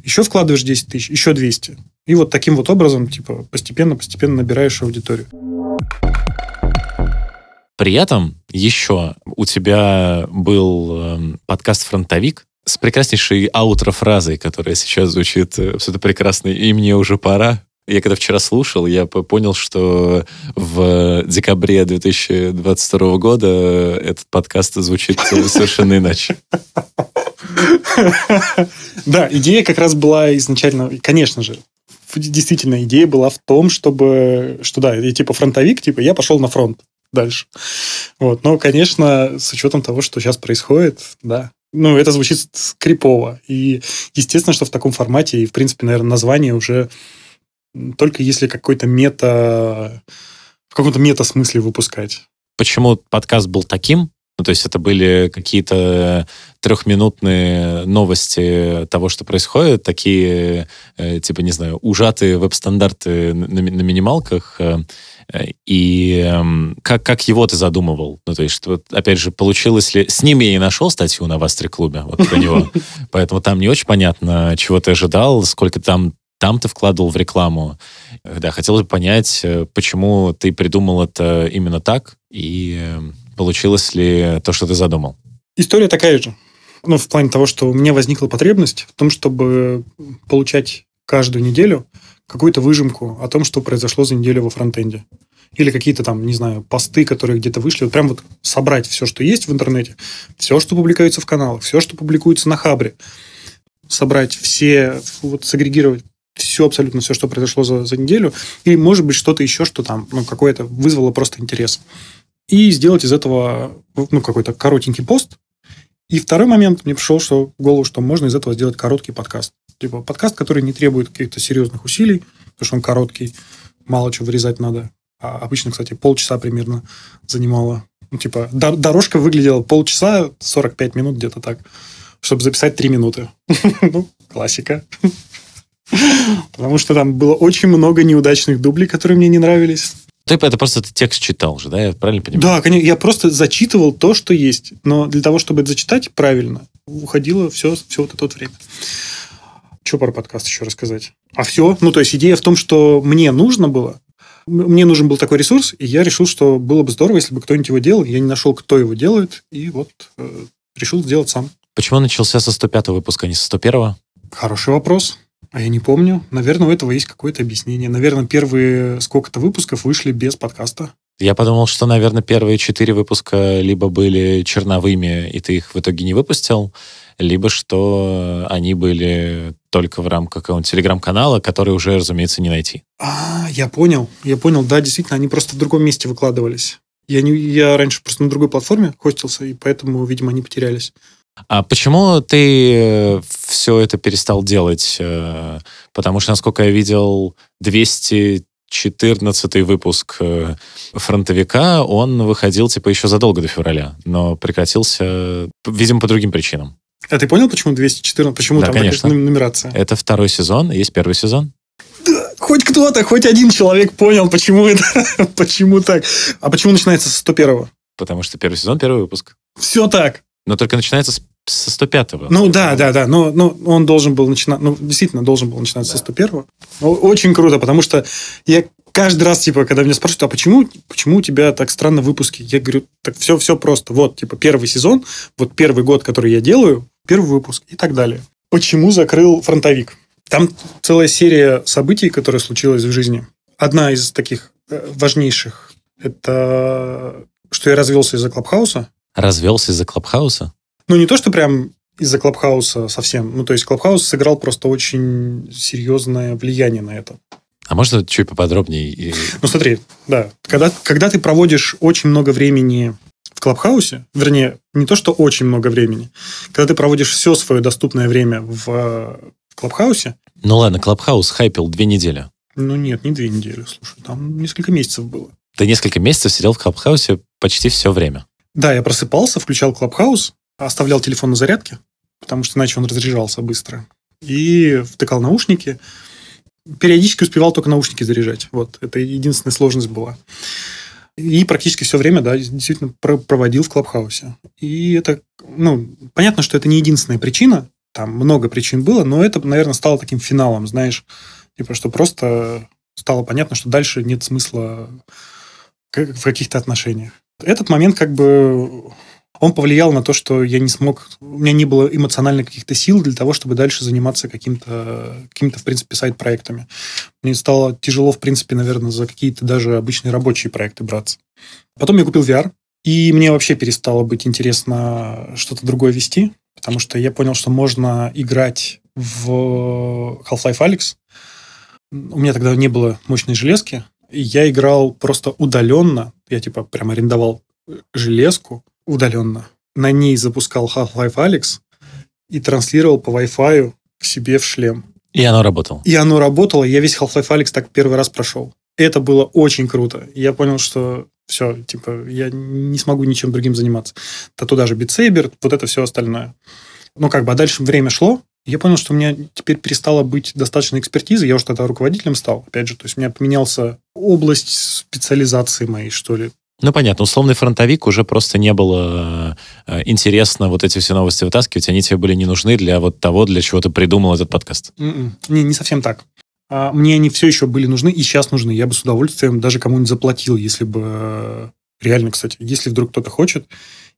Еще вкладываешь 10 тысяч, еще 200. И вот таким вот образом, типа, постепенно-постепенно набираешь аудиторию. При этом еще у тебя был э, подкаст «Фронтовик», с прекраснейшей аутро-фразой, которая сейчас звучит абсолютно прекрасно, и мне уже пора. Я когда вчера слушал, я понял, что в декабре 2022 года этот подкаст звучит совершенно иначе. Да, идея как раз была изначально, конечно же, действительно идея была в том, чтобы, что да, я типа фронтовик, типа я пошел на фронт дальше. Вот. Но, конечно, с учетом того, что сейчас происходит, да, ну, это звучит крипово. И, естественно, что в таком формате, и, в принципе, наверное, название уже только если какой-то мета, в каком-то мета-смысле выпускать. Почему подкаст был таким? Ну, то есть это были какие-то трехминутные новости того, что происходит, такие, э, типа, не знаю, ужатые веб-стандарты на, на минималках. Э, и э, как, как его ты задумывал? Ну, то есть, что, опять же, получилось ли... С ним я и нашел статью на Вастри-клубе, вот про него. Поэтому там не очень понятно, чего ты ожидал, сколько там там ты вкладывал в рекламу. Да, хотелось бы понять, э, почему ты придумал это именно так, и э, получилось ли то, что ты задумал. История такая же. Ну, в плане того, что у меня возникла потребность в том, чтобы получать каждую неделю какую-то выжимку о том, что произошло за неделю во фронтенде. Или какие-то там, не знаю, посты, которые где-то вышли. Вот прям вот собрать все, что есть в интернете, все, что публикуется в каналах, все, что публикуется на Хабре. Собрать все, вот сагрегировать все, абсолютно все, что произошло за, за неделю, и, может быть, что-то еще, что там, ну, какое-то вызвало просто интерес. И сделать из этого, ну, какой-то коротенький пост. И второй момент, мне пришел что, в голову, что можно из этого сделать короткий подкаст. Типа подкаст, который не требует каких-то серьезных усилий, потому что он короткий, мало чего вырезать надо. А обычно, кстати, полчаса примерно занимало. Ну, типа, дорожка выглядела полчаса, 45 минут где-то так, чтобы записать 3 минуты. Ну, классика. Потому что там было очень много неудачных дублей, которые мне не нравились. Ты это просто ты текст читал же, да? Я правильно понимаю? Да, конечно. Я просто зачитывал то, что есть. Но для того, чтобы это зачитать правильно, уходило все, все вот это вот время. Что про подкаст еще рассказать? А все? Ну, то есть идея в том, что мне нужно было, мне нужен был такой ресурс, и я решил, что было бы здорово, если бы кто-нибудь его делал. Я не нашел, кто его делает, и вот э, решил сделать сам. Почему начался со 105 выпуска, а не со 101? Хороший вопрос. А я не помню. Наверное, у этого есть какое-то объяснение. Наверное, первые сколько-то выпусков вышли без подкаста. Я подумал, что, наверное, первые четыре выпуска либо были черновыми, и ты их в итоге не выпустил, либо что они были только в рамках какого-нибудь телеграм-канала, который уже, разумеется, не найти. А, я понял. Я понял. Да, действительно, они просто в другом месте выкладывались. Я, не, я раньше просто на другой платформе хостился, и поэтому, видимо, они потерялись. А почему ты э, все это перестал делать? Э, потому что, насколько я видел, 214 выпуск э, фронтовика, он выходил типа еще задолго до февраля, но прекратился, видимо, по другим причинам. А ты понял, почему 214? Почему да, там конечно. нумерация? Это второй сезон, есть первый сезон. Да, хоть кто-то, хоть один человек понял, почему это, почему так. А почему начинается с 101-го? Потому что первый сезон, первый выпуск. Все так. Но только начинается с, со 105-го. Ну да, да, да. Но, но он должен был начинать, ну действительно должен был начинаться да. со 101-го. Ну, очень круто, потому что я каждый раз, типа, когда меня спрашивают, а почему, почему у тебя так странно выпуски? Я говорю, так все, все просто. Вот, типа, первый сезон, вот первый год, который я делаю, первый выпуск и так далее. Почему закрыл фронтовик? Там целая серия событий, которые случилась в жизни. Одна из таких э, важнейших – это что я развелся из-за Клабхауса. Развелся из-за Клабхауса? Ну, не то, что прям из-за Клабхауса совсем. Ну, то есть Клабхаус сыграл просто очень серьезное влияние на это. А можно чуть поподробнее? Ну, смотри, да. Когда, когда ты проводишь очень много времени в Клабхаусе, вернее, не то, что очень много времени, когда ты проводишь все свое доступное время в, в Клабхаусе... Ну ладно, Клабхаус хайпил две недели. Ну нет, не две недели, слушай, там несколько месяцев было. Ты несколько месяцев сидел в Клабхаусе почти все время. Да, я просыпался, включал Клабхаус, оставлял телефон на зарядке, потому что иначе он разряжался быстро. И втыкал наушники. Периодически успевал только наушники заряжать. Вот, это единственная сложность была. И практически все время, да, действительно проводил в Клабхаусе. И это, ну, понятно, что это не единственная причина, там много причин было, но это, наверное, стало таким финалом, знаешь, типа, что просто стало понятно, что дальше нет смысла в каких-то отношениях. Этот момент как бы он повлиял на то, что я не смог, у меня не было эмоционально каких-то сил для того, чтобы дальше заниматься каким-то, каким-то в принципе, сайт-проектами. Мне стало тяжело, в принципе, наверное, за какие-то даже обычные рабочие проекты браться. Потом я купил VR, и мне вообще перестало быть интересно что-то другое вести, потому что я понял, что можно играть в Half-Life Alyx, у меня тогда не было мощной железки, я играл просто удаленно. Я типа прям арендовал железку удаленно. На ней запускал Half-Life Alex и транслировал по Wi-Fi к себе в шлем. И оно работало. И оно работало. Я весь Half-Life Alex так первый раз прошел. Это было очень круто. Я понял, что все, типа, я не смогу ничем другим заниматься. То туда же битсейбер, вот это все остальное. Ну, как бы, а дальше время шло, я понял, что у меня теперь перестало быть достаточно экспертизы. Я уже тогда руководителем стал, опять же. То есть у меня поменялся область специализации моей, что ли. Ну, понятно. Условный фронтовик уже просто не было э, интересно вот эти все новости вытаскивать. Они тебе были не нужны для вот того, для чего ты придумал этот подкаст. Mm-mm. М-м. Не, не совсем так. А мне они все еще были нужны и сейчас нужны. Я бы с удовольствием даже кому-нибудь заплатил, если бы... Э, реально, кстати, если вдруг кто-то хочет,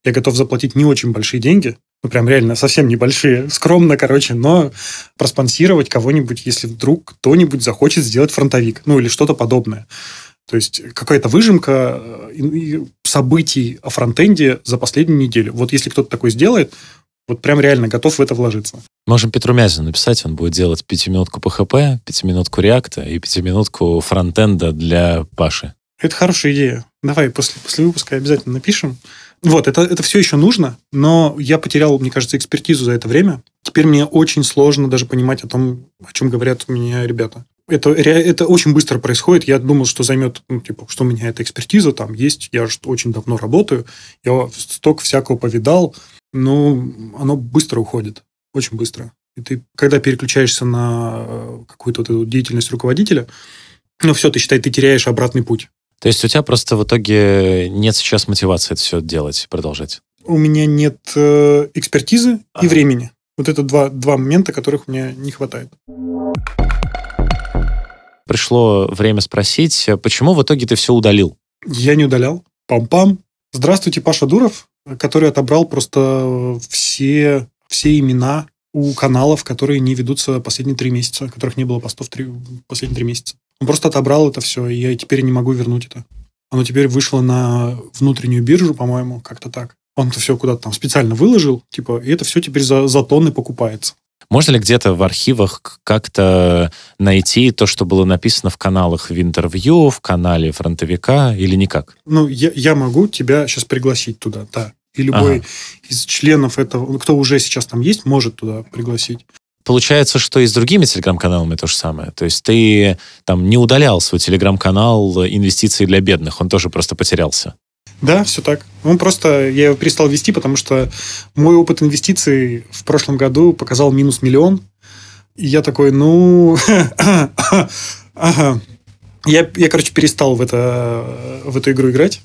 я готов заплатить не очень большие деньги, ну, прям реально совсем небольшие, скромно, короче, но проспонсировать кого-нибудь, если вдруг кто-нибудь захочет сделать фронтовик, ну, или что-то подобное. То есть какая-то выжимка э, событий о фронтенде за последнюю неделю. Вот если кто-то такой сделает, вот прям реально готов в это вложиться. Можем Петру Мязину написать, он будет делать пятиминутку PHP, пятиминутку реакта и пятиминутку фронтенда для Паши. Это хорошая идея. Давай после, после выпуска обязательно напишем. Вот, это, это все еще нужно, но я потерял, мне кажется, экспертизу за это время. Теперь мне очень сложно даже понимать о том, о чем говорят у меня ребята. Это, это очень быстро происходит. Я думал, что займет, ну, типа, что у меня эта экспертиза там есть. Я же очень давно работаю. Я столько всякого повидал. Но оно быстро уходит. Очень быстро. И ты, когда переключаешься на э, какую-то вот эту деятельность руководителя, ну все, ты считай, ты теряешь обратный путь. То есть у тебя просто в итоге нет сейчас мотивации это все делать, продолжать? У меня нет э, экспертизы ага. и времени. Вот это два, два момента, которых мне не хватает. Пришло время спросить, почему в итоге ты все удалил? Я не удалял. Пам-пам. Здравствуйте, Паша Дуров, который отобрал просто все, все имена у каналов, которые не ведутся последние три месяца, которых не было постов три, последние три месяца. Он просто отобрал это все, и я теперь не могу вернуть это. Оно теперь вышло на внутреннюю биржу, по-моему, как-то так. Он это все куда-то там специально выложил, типа, и это все теперь за, за тонны покупается. Можно ли где-то в архивах как-то найти то, что было написано в каналах в интервью, в канале фронтовика или никак? Ну, я, я могу тебя сейчас пригласить туда, да. И любой ага. из членов этого, кто уже сейчас там есть, может туда пригласить. Получается, что и с другими телеграм-каналами то же самое. То есть ты там не удалял свой телеграм-канал инвестиции для бедных, он тоже просто потерялся. Да, все так. Он просто, я его перестал вести, потому что мой опыт инвестиций в прошлом году показал минус миллион. И я такой, ну, ага. Я, я, короче, перестал в, это, в эту игру играть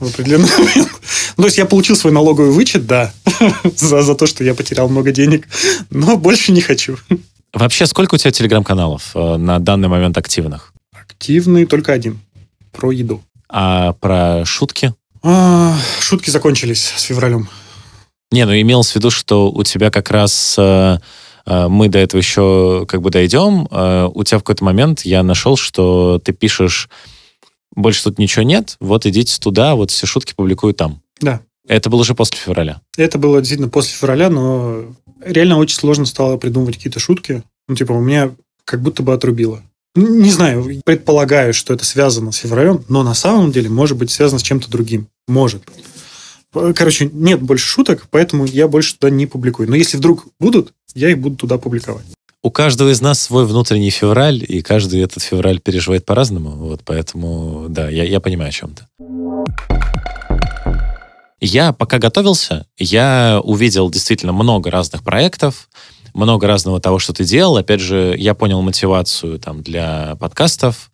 в определенный момент. Ну, то есть я получил свой налоговый вычет, да, за, за то, что я потерял много денег, но больше не хочу. Вообще, сколько у тебя телеграм-каналов э, на данный момент активных? Активный только один. Про еду. А про шутки? А, шутки закончились с февралем. Не, ну имелось в виду, что у тебя как раз э, э, мы до этого еще как бы дойдем. Э, у тебя в какой-то момент я нашел, что ты пишешь больше тут ничего нет, вот идите туда, вот все шутки публикую там. Да. Это было уже после февраля? Это было действительно после февраля, но реально очень сложно стало придумывать какие-то шутки. Ну, типа, у меня как будто бы отрубило. Не знаю, предполагаю, что это связано с февралем, но на самом деле может быть связано с чем-то другим. Может. Короче, нет больше шуток, поэтому я больше туда не публикую. Но если вдруг будут, я их буду туда публиковать у каждого из нас свой внутренний февраль, и каждый этот февраль переживает по-разному. Вот поэтому, да, я, я понимаю о чем-то. Я пока готовился, я увидел действительно много разных проектов, много разного того, что ты делал. Опять же, я понял мотивацию там для подкастов,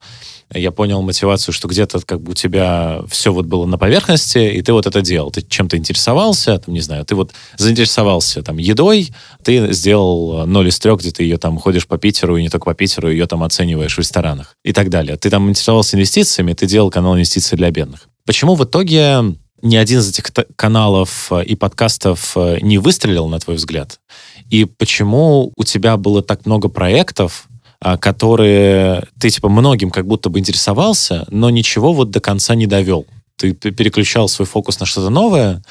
я понял мотивацию, что где-то как бы у тебя все вот было на поверхности, и ты вот это делал. Ты чем-то интересовался, там, не знаю, ты вот заинтересовался там едой, ты сделал 0 из 3, где ты ее там ходишь по Питеру, и не только по Питеру, ее там оцениваешь в ресторанах и так далее. Ты там интересовался инвестициями, ты делал канал инвестиций для бедных. Почему в итоге ни один из этих каналов э, и подкастов э, не выстрелил, на твой взгляд? И почему у тебя было так много проектов, которые ты, типа, многим как будто бы интересовался, но ничего вот до конца не довел. Ты переключал свой фокус на что-то новое,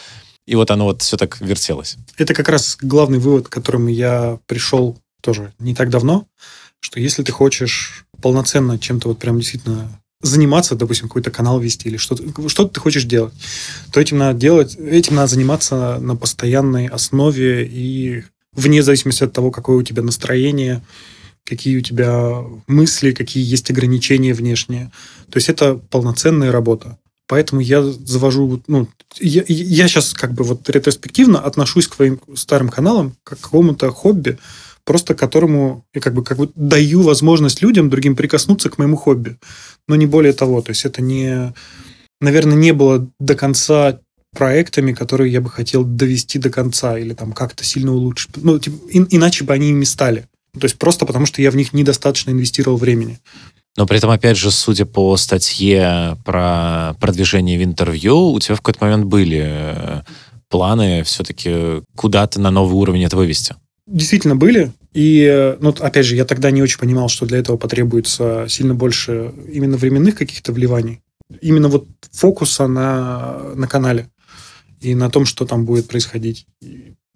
и вот оно вот все так вертелось. Это как раз главный вывод, к которому я пришел тоже не так давно. что если ты хочешь полноценно чем-то вот прям действительно заниматься, допустим, какой-то канал вести или что-то, что ты хочешь делать, то этим надо делать, этим надо заниматься на постоянной основе и вне зависимости от того, какое у тебя настроение, какие у тебя мысли, какие есть ограничения внешние. То есть это полноценная работа. Поэтому я завожу, ну, я, я сейчас как бы вот ретроспективно отношусь к своим старым каналам как к какому-то хобби, просто которому я как бы, как бы даю возможность людям другим прикоснуться к моему хобби. Но не более того. То есть это не, наверное, не было до конца проектами, которые я бы хотел довести до конца или там как-то сильно улучшить. Ну, типа, и, иначе бы они ими стали. То есть просто потому, что я в них недостаточно инвестировал времени. Но при этом, опять же, судя по статье про продвижение в интервью, у тебя в какой-то момент были э, планы все-таки куда-то на новый уровень это вывести. Действительно были. И, э, ну, опять же, я тогда не очень понимал, что для этого потребуется сильно больше именно временных каких-то вливаний. Именно вот фокуса на, на канале и на том, что там будет происходить.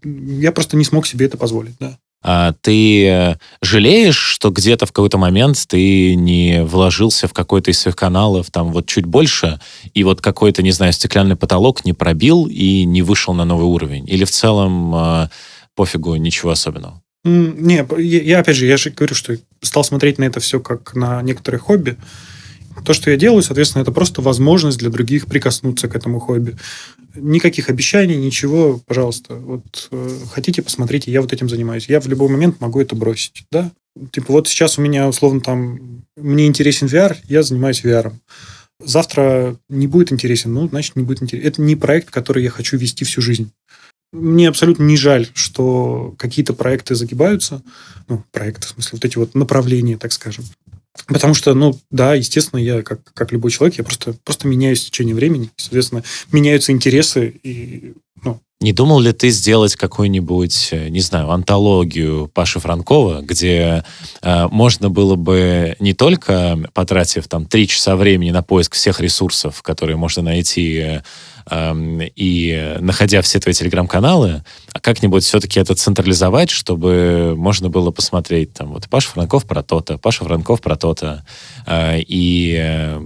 Я просто не смог себе это позволить, да. А ты жалеешь, что где-то в какой-то момент ты не вложился в какой-то из своих каналов там вот чуть больше, и вот какой-то, не знаю, стеклянный потолок не пробил и не вышел на новый уровень? Или в целом э, пофигу, ничего особенного? Не, я, опять же, я же говорю, что стал смотреть на это все как на некоторые хобби. То, что я делаю, соответственно, это просто возможность для других прикоснуться к этому хобби. Никаких обещаний, ничего, пожалуйста. Вот э, хотите, посмотрите, я вот этим занимаюсь. Я в любой момент могу это бросить, да? Типа вот сейчас у меня, условно, там, мне интересен VR, я занимаюсь VR. Завтра не будет интересен, ну, значит, не будет интересен. Это не проект, который я хочу вести всю жизнь. Мне абсолютно не жаль, что какие-то проекты загибаются. Ну, проекты, в смысле, вот эти вот направления, так скажем. Потому что, ну, да, естественно, я, как, как любой человек, я просто, просто меняюсь в течение времени. Соответственно, меняются интересы и, ну, не думал ли ты сделать какую-нибудь, э, не знаю, антологию Паши Франкова, где э, можно было бы не только потратив там три часа времени на поиск всех ресурсов, которые можно найти э, и находя все твои телеграм-каналы, а как-нибудь все-таки это централизовать, чтобы можно было посмотреть там вот Паша Франков про то-то, Паша Франков про то-то, э, и э,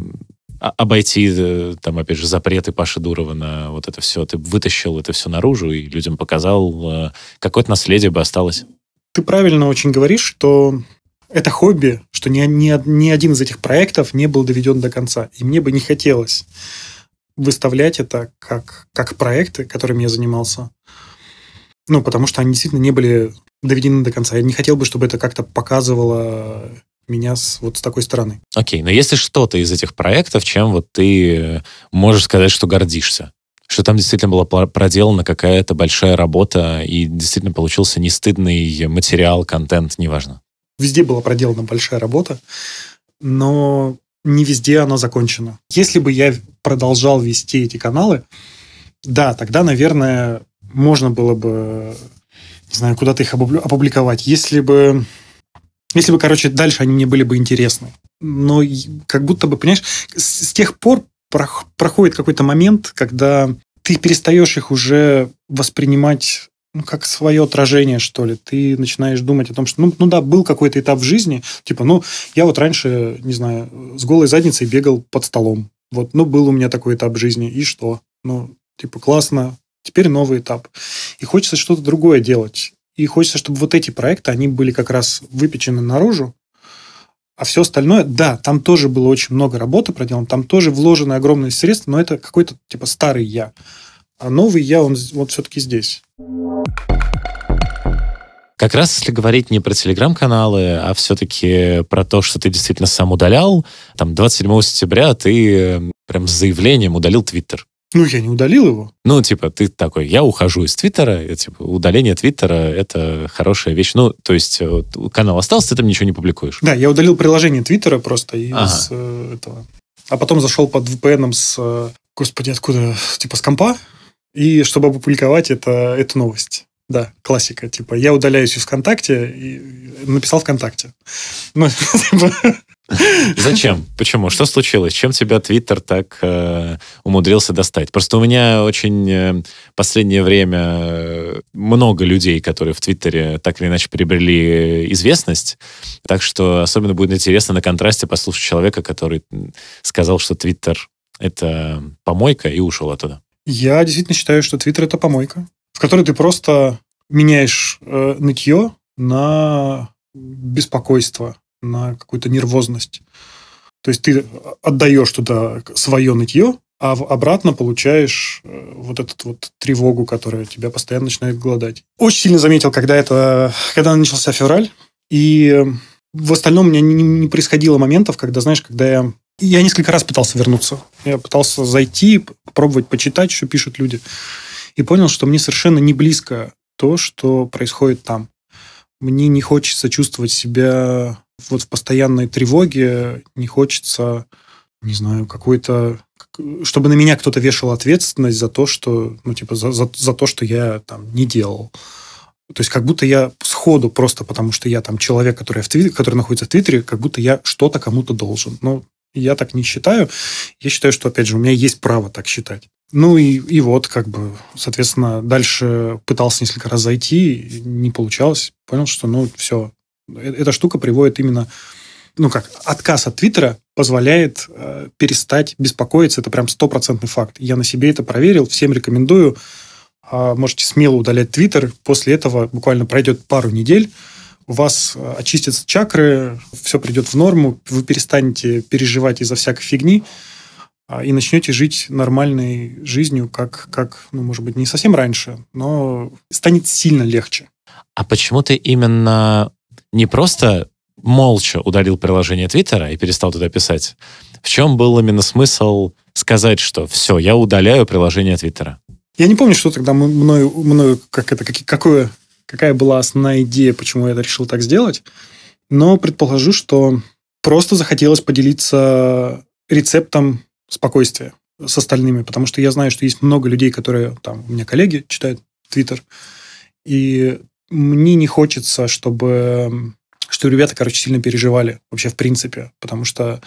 обойти, э, там, опять же, запреты Паши Дурова на вот это все. Ты вытащил это все наружу и людям показал, какое-то наследие бы осталось. Ты правильно очень говоришь, что это хобби, что ни, ни, ни один из этих проектов не был доведен до конца. И мне бы не хотелось выставлять это как, как проекты, которыми я занимался. Ну, потому что они действительно не были доведены до конца. Я не хотел бы, чтобы это как-то показывало меня с, вот с такой стороны. Окей, okay, но если что-то из эть проектов, чем вот ты можешь сказать, что гордишься? Что там действительно была проделана какая-то большая работа и действительно получился не стыдный материал, контент, неважно. Везде была проделана большая работа, но не везде она закончена. Если бы я продолжал вести эти каналы, да, тогда, наверное, можно было бы, не знаю, куда-то их опубликовать. Если бы если бы, короче, дальше они мне были бы интересны. Но как будто бы, понимаешь, с, с тех пор проходит какой-то момент, когда ты перестаешь их уже воспринимать ну, как свое отражение, что ли. Ты начинаешь думать о том, что, ну, ну да, был какой-то этап в жизни, типа, ну, я вот раньше, не знаю, с голой задницей бегал под столом. Вот, ну, был у меня такой этап жизни, и что? Ну, типа, классно, теперь новый этап. И хочется что-то другое делать. И хочется, чтобы вот эти проекты, они были как раз выпечены наружу, а все остальное, да, там тоже было очень много работы проделано, там тоже вложены огромные средства, но это какой-то типа старый я. А новый я, он вот все-таки здесь. Как раз если говорить не про телеграм-каналы, а все-таки про то, что ты действительно сам удалял, там 27 сентября ты э, прям с заявлением удалил Твиттер. Ну, я не удалил его. Ну, типа, ты такой, я ухожу из Твиттера, и, типа, удаление Твиттера — это хорошая вещь. Ну, то есть, э, канал остался, ты там ничего не публикуешь. Да, я удалил приложение Твиттера просто из ага. э, этого. А потом зашел под VPN с, э, господи, откуда, типа, с компа, и чтобы опубликовать это, эту новость. Да, классика. Типа, я удаляюсь из ВКонтакте и написал ВКонтакте. Ну, типа, Зачем? Почему? Что случилось? Чем тебя Твиттер так э, умудрился достать? Просто у меня очень э, последнее время э, много людей, которые в Твиттере так или иначе приобрели известность. Так что особенно будет интересно на контрасте послушать человека, который сказал, что Твиттер — это помойка, и ушел оттуда. Я действительно считаю, что Твиттер — это помойка, в которой ты просто меняешь э, нытье на беспокойство, на какую-то нервозность. То есть ты отдаешь туда свое нытье, а обратно получаешь э, вот эту вот тревогу, которая тебя постоянно начинает голодать. Очень сильно заметил, когда это, когда начался февраль, и в остальном у меня не, не происходило моментов, когда, знаешь, когда я... Я несколько раз пытался вернуться. Я пытался зайти, попробовать почитать, что пишут люди. И понял, что мне совершенно не близко то, что происходит там. Мне не хочется чувствовать себя вот в постоянной тревоге, не хочется, не знаю, какой-то чтобы на меня кто-то вешал ответственность за то, что, ну, типа, за, за, за то, что я там не делал. То есть как будто я сходу просто потому, что я там человек, который, в твит... который находится в Твиттере, как будто я что-то кому-то должен. Но я так не считаю. Я считаю, что, опять же, у меня есть право так считать. Ну и, и вот, как бы, соответственно, дальше пытался несколько раз зайти, не получалось. Понял, что, ну, все. Э, эта штука приводит именно, ну как, отказ от Твиттера позволяет э, перестать беспокоиться. Это прям стопроцентный факт. Я на себе это проверил, всем рекомендую. Э, можете смело удалять Твиттер. После этого буквально пройдет пару недель, у вас э, очистятся чакры, все придет в норму, вы перестанете переживать из-за всякой фигни, а, и начнете жить нормальной жизнью, как, как, ну, может быть, не совсем раньше, но станет сильно легче. А почему ты именно не просто молча удалил приложение Твиттера и перестал туда писать? В чем был именно смысл сказать, что все, я удаляю приложение Твиттера? Я не помню, что тогда мною, мною как это, как, какое, какая была основная идея, почему я это решил так сделать, но предположу, что просто захотелось поделиться рецептом спокойствия с остальными, потому что я знаю, что есть много людей, которые, там, у меня коллеги читают Твиттер, и мне не хочется, чтобы, что ребята, короче, сильно переживали вообще в принципе, потому что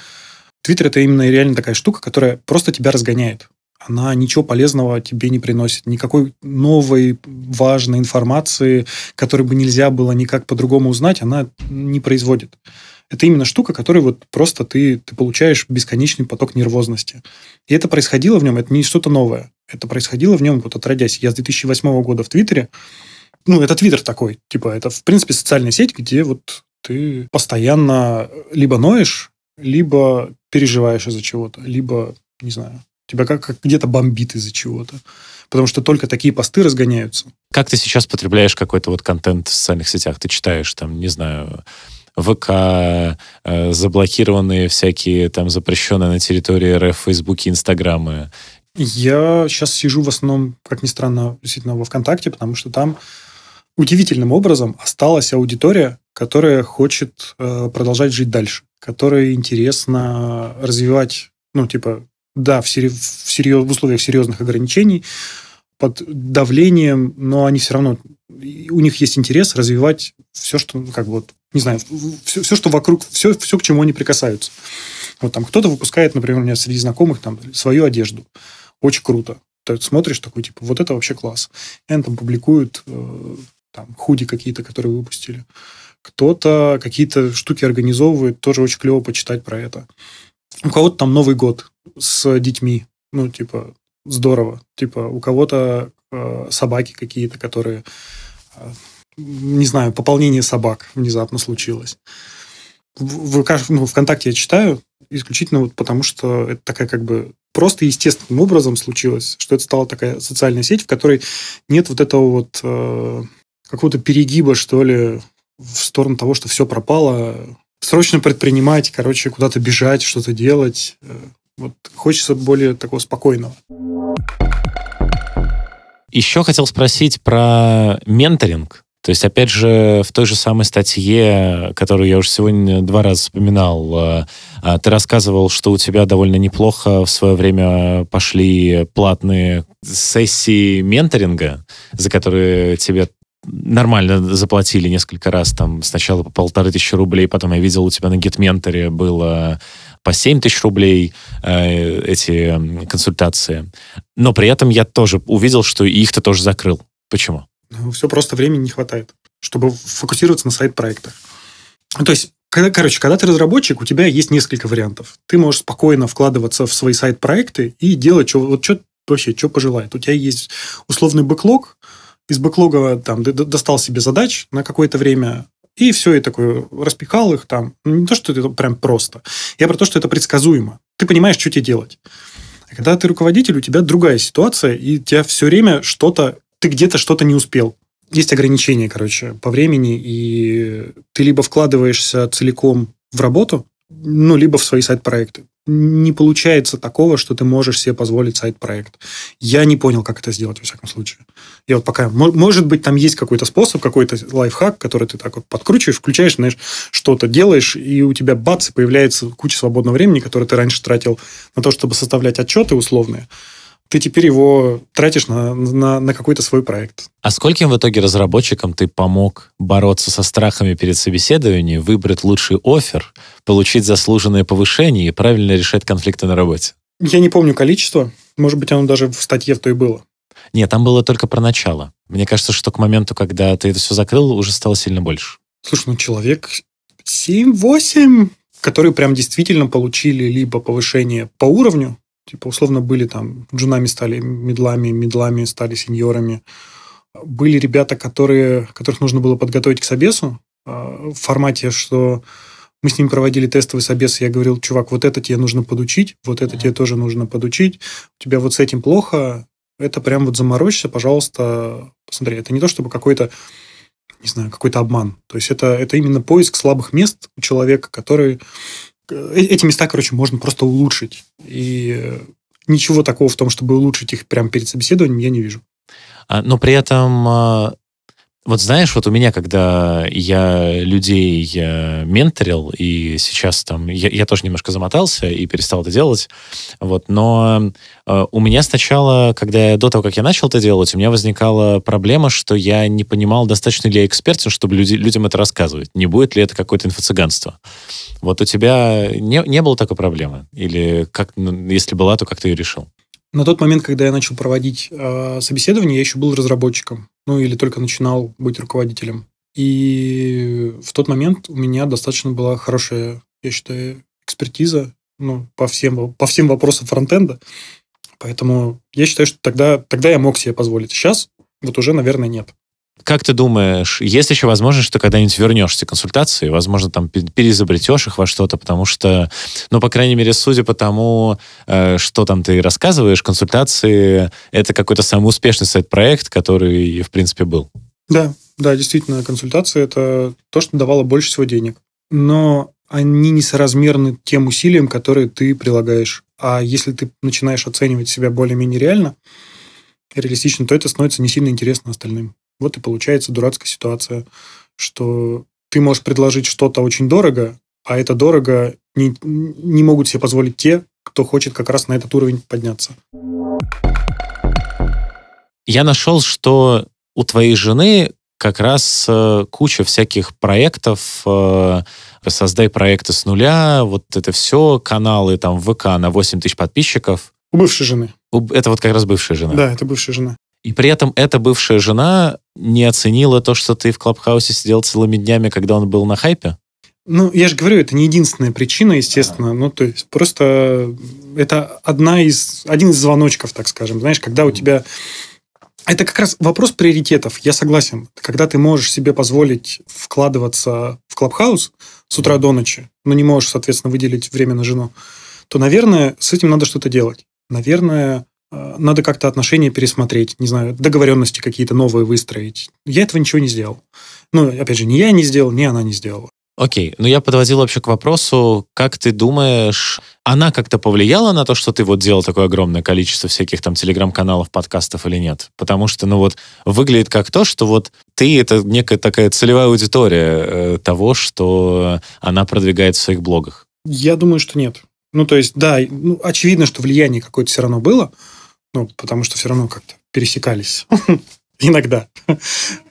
Твиттер это именно реально такая штука, которая просто тебя разгоняет. Она ничего полезного тебе не приносит, никакой новой важной информации, которую бы нельзя было никак по-другому узнать, она не производит. Это именно штука, которой вот просто ты, ты получаешь бесконечный поток нервозности. И это происходило в нем, это не что-то новое. Это происходило в нем вот отродясь. Я с 2008 года в Твиттере, ну, это Твиттер такой, типа, это, в принципе, социальная сеть, где вот ты постоянно либо ноешь, либо переживаешь из-за чего-то, либо, не знаю, тебя как, как где-то бомбит из-за чего-то. Потому что только такие посты разгоняются. Как ты сейчас потребляешь какой-то вот контент в социальных сетях? Ты читаешь там, не знаю, ВК, э, заблокированные всякие там запрещенные на территории РФ Фейсбуки, Инстаграмы. Я сейчас сижу в основном, как ни странно, действительно во ВКонтакте, потому что там удивительным образом осталась аудитория, которая хочет э, продолжать жить дальше, которой интересно развивать, ну, типа, да, в, сери- в, серьез- в условиях серьезных ограничений, под давлением, но они все равно, у них есть интерес развивать все, что, ну, как бы, вот, не знаю, все, все, что вокруг, все, все, к чему они прикасаются. Вот там кто-то выпускает, например, у меня среди знакомых там свою одежду. Очень круто. Ты смотришь такой, типа, вот это вообще класс. И они там публикуют э, там худи какие-то, которые выпустили. Кто-то какие-то штуки организовывает, тоже очень клево почитать про это. У кого-то там Новый год с детьми. Ну, типа, здорово. Типа, у кого-то э, собаки какие-то, которые, э, не знаю, пополнение собак внезапно случилось. В, в, ну, ВКонтакте я читаю исключительно вот потому, что это такая как бы просто естественным образом случилось, что это стала такая социальная сеть, в которой нет вот этого вот э, какого-то перегиба, что ли, в сторону того, что все пропало, срочно предпринимать, короче, куда-то бежать, что-то делать. Вот хочется более такого спокойного. Еще хотел спросить про менторинг. То есть, опять же, в той же самой статье, которую я уже сегодня два раза вспоминал, э, э, ты рассказывал, что у тебя довольно неплохо в свое время пошли платные сессии менторинга, за которые тебе нормально заплатили несколько раз, там сначала по полторы тысячи рублей, потом я видел у тебя на GitMentor было по 7 тысяч рублей э, эти консультации. Но при этом я тоже увидел, что их ты тоже закрыл. Почему? Ну, все просто времени не хватает, чтобы фокусироваться на сайт-проектах. То есть когда, короче, когда ты разработчик, у тебя есть несколько вариантов. Ты можешь спокойно вкладываться в свои сайт-проекты и делать, что, вот что вообще, что пожелает. У тебя есть условный бэклог, из бэклога там ты достал себе задач на какое-то время, и все, и такой распихал их там. Не то, что это прям просто. Я про то, что это предсказуемо. Ты понимаешь, что тебе делать. А когда ты руководитель, у тебя другая ситуация, и у тебя все время что-то, ты где-то что-то не успел. Есть ограничения, короче, по времени, и ты либо вкладываешься целиком в работу, ну, либо в свои сайт-проекты не получается такого, что ты можешь себе позволить сайт-проект. Я не понял, как это сделать, во всяком случае. Я вот пока... Может быть, там есть какой-то способ, какой-то лайфхак, который ты так вот подкручиваешь, включаешь, знаешь, что-то делаешь, и у тебя бац, появляется куча свободного времени, которое ты раньше тратил на то, чтобы составлять отчеты условные ты теперь его тратишь на, на, на какой-то свой проект. А скольким в итоге разработчикам ты помог бороться со страхами перед собеседованием, выбрать лучший офер, получить заслуженное повышение и правильно решать конфликты на работе? Я не помню количество. Может быть, оно даже в статье в той было. Нет, там было только про начало. Мне кажется, что к моменту, когда ты это все закрыл, уже стало сильно больше. Слушай, ну человек 7-8, которые прям действительно получили либо повышение по уровню, Типа, условно, были там, джунами стали медлами, медлами стали сеньорами. Были ребята, которые, которых нужно было подготовить к собесу а, в формате, что мы с ними проводили тестовый собес, и я говорил, чувак, вот это тебе нужно подучить, вот это тебе тоже нужно подучить, у тебя вот с этим плохо, это прям вот заморочься, пожалуйста, посмотри. Это не то, чтобы какой-то, не знаю, какой-то обман. То есть это, это именно поиск слабых мест у человека, который эти места, короче, можно просто улучшить. И ничего такого в том, чтобы улучшить их прямо перед собеседованием, я не вижу. А, но при этом а, вот знаешь, вот у меня, когда я людей я менторил, и сейчас там, я, я тоже немножко замотался и перестал это делать, вот, но э, у меня сначала, когда я, до того, как я начал это делать, у меня возникала проблема, что я не понимал, достаточно ли я экспертен, чтобы люди, людям это рассказывать, не будет ли это какое-то инфо-цыганство. Вот у тебя не, не было такой проблемы? Или как, ну, если была, то как ты ее решил? На тот момент, когда я начал проводить э, собеседование, я еще был разработчиком, ну или только начинал быть руководителем. И в тот момент у меня достаточно была хорошая, я считаю, экспертиза ну, по, всем, по всем вопросам фронтенда. Поэтому я считаю, что тогда, тогда я мог себе позволить. Сейчас вот уже, наверное, нет. Как ты думаешь, есть еще возможность, что когда-нибудь вернешься к консультации, возможно, там переизобретешь их во что-то, потому что, ну, по крайней мере, судя по тому, э, что там ты рассказываешь, консультации — это какой-то самый успешный сайт-проект, который, в принципе, был. Да, да, действительно, консультации — это то, что давало больше всего денег. Но они несоразмерны тем усилиям, которые ты прилагаешь. А если ты начинаешь оценивать себя более-менее реально, реалистично, то это становится не сильно интересно остальным. Вот и получается дурацкая ситуация, что ты можешь предложить что-то очень дорого, а это дорого не, не могут себе позволить те, кто хочет как раз на этот уровень подняться. Я нашел, что у твоей жены как раз э, куча всяких проектов, э, создай проекты с нуля, вот это все, каналы там ВК на 8 тысяч подписчиков. У бывшей жены. Это вот как раз бывшая жена. Да, это бывшая жена. И при этом эта бывшая жена не оценила то, что ты в Клабхаусе сидел целыми днями, когда он был на хайпе? Ну, я же говорю, это не единственная причина, естественно. Ну, то есть, просто это одна из, один из звоночков, так скажем. Знаешь, когда у тебя... Это как раз вопрос приоритетов. Я согласен. Когда ты можешь себе позволить вкладываться в Клабхаус с утра до ночи, но не можешь, соответственно, выделить время на жену, то, наверное, с этим надо что-то делать. Наверное, Э, надо как-то отношения пересмотреть, не знаю, договоренности какие-то новые выстроить. Я этого ничего не сделал. Ну, опять же, ни я не сделал, ни она не сделала. Окей, ну я подводил вообще к вопросу, как ты думаешь, она как-то повлияла на то, что ты вот делал такое огромное количество всяких там телеграм-каналов, подкастов или нет? Потому что, ну вот, выглядит как то, что вот ты — это некая такая целевая аудитория э, того, что она продвигает в своих блогах. Я думаю, что нет. Ну, то есть, да, ну, очевидно, что влияние какое-то все равно было, ну, потому что все равно как-то пересекались иногда,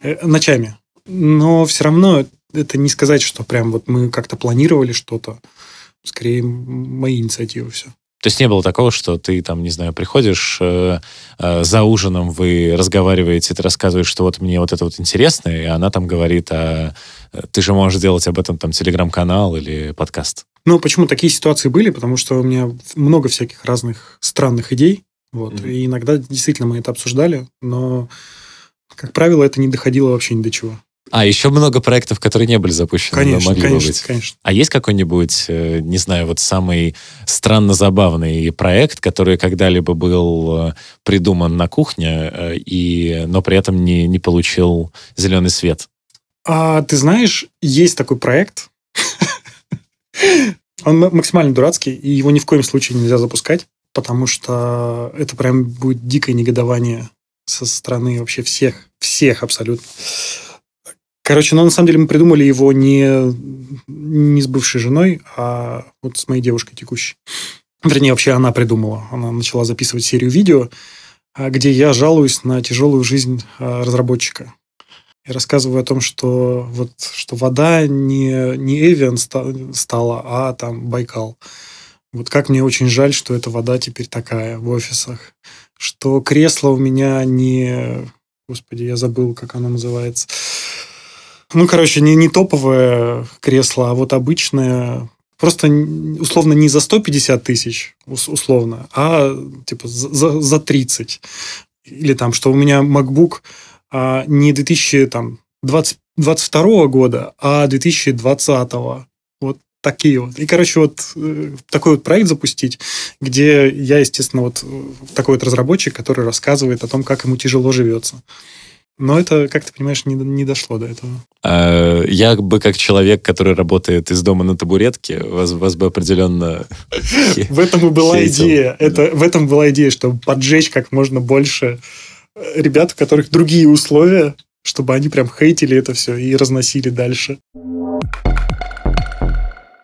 э, ночами. Но все равно это не сказать, что прям вот мы как-то планировали что-то. Скорее, мои инициативы все. То есть не было такого, что ты там, не знаю, приходишь э, э, за ужином, вы разговариваете, ты рассказываешь, что вот мне вот это вот интересно, и она там говорит, а э, ты же можешь делать об этом там телеграм-канал или подкаст. Ну, почему такие ситуации были? Потому что у меня много всяких разных странных идей, вот, mm-hmm. и иногда действительно мы это обсуждали, но, как правило, это не доходило вообще ни до чего. А, еще много проектов, которые не были запущены. Конечно, могли конечно, быть. конечно. А есть какой-нибудь, э, не знаю, вот самый странно забавный проект, который когда-либо был э, придуман на кухне, э, и, но при этом не, не получил зеленый свет? А, ты знаешь, есть такой проект. Он максимально дурацкий, и его ни в коем случае нельзя запускать, потому что это прям будет дикое негодование со стороны вообще всех, всех абсолютно. Короче, ну, на самом деле мы придумали его не, не с бывшей женой, а вот с моей девушкой текущей. Вернее, вообще она придумала. Она начала записывать серию видео, а, где я жалуюсь на тяжелую жизнь а, разработчика. Я рассказываю о том, что, вот, что вода не, не Эвиан стала, а там Байкал. Вот как мне очень жаль, что эта вода теперь такая в офисах. Что кресло у меня не... Господи, я забыл, как оно называется. Ну, короче, не, не топовое кресло, а вот обычное, просто условно не за 150 тысяч, условно, а типа за, за 30. Или там, что у меня MacBook а, не 2022 года, а 2020. Вот такие вот. И, короче, вот э, такой вот проект запустить, где я, естественно, вот э, такой вот разработчик, который рассказывает о том, как ему тяжело живется. Но это, как ты понимаешь, не, не дошло до этого. А, я бы как человек, который работает из дома на табуретке, вас, вас бы определенно... В этом и была идея. Это, в этом была идея, чтобы поджечь как можно больше э, ребят, у которых другие условия, чтобы они прям хейтили это все и разносили дальше.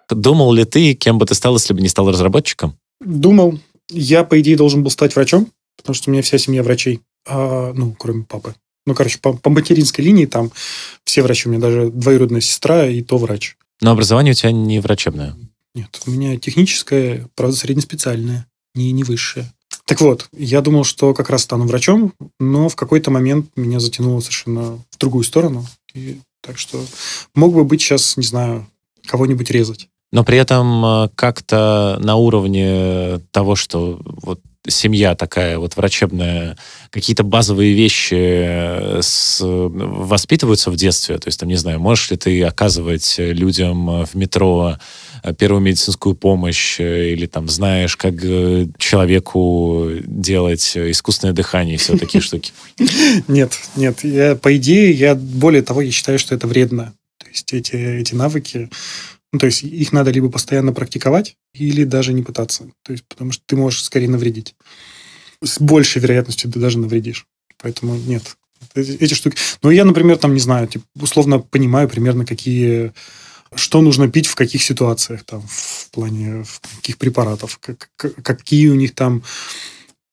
Думал ли ты, кем бы ты стал, если бы не стал разработчиком? Думал. Я, по идее, должен был стать врачом, потому что у меня вся семья врачей. А, ну, кроме папы. Ну, короче, по, по материнской линии там все врачи. У меня даже двоюродная сестра и то врач. Но образование у тебя не врачебное? Нет, у меня техническое, правда, среднеспециальное, не, не высшее. Так вот, я думал, что как раз стану врачом, но в какой-то момент меня затянуло совершенно в другую сторону. И, так что мог бы быть сейчас, не знаю, кого-нибудь резать. Но при этом э, как-то на уровне того, что вот семья такая вот врачебная, какие-то базовые вещи э, с, воспитываются в детстве? То есть, там, не знаю, можешь ли ты оказывать людям в метро э, первую медицинскую помощь э, или там знаешь, как человеку делать искусственное дыхание и все такие штуки? Нет, нет. По идее, я более того, я считаю, что это вредно. То есть эти, эти навыки ну, то есть их надо либо постоянно практиковать, или даже не пытаться. То есть, потому что ты можешь скорее навредить. С большей вероятностью ты даже навредишь. Поэтому нет. Эти, эти штуки. Ну, я, например, там, не знаю, типа, условно понимаю примерно, какие что нужно пить в каких ситуациях, там, в плане в каких препаратов, как, какие у них там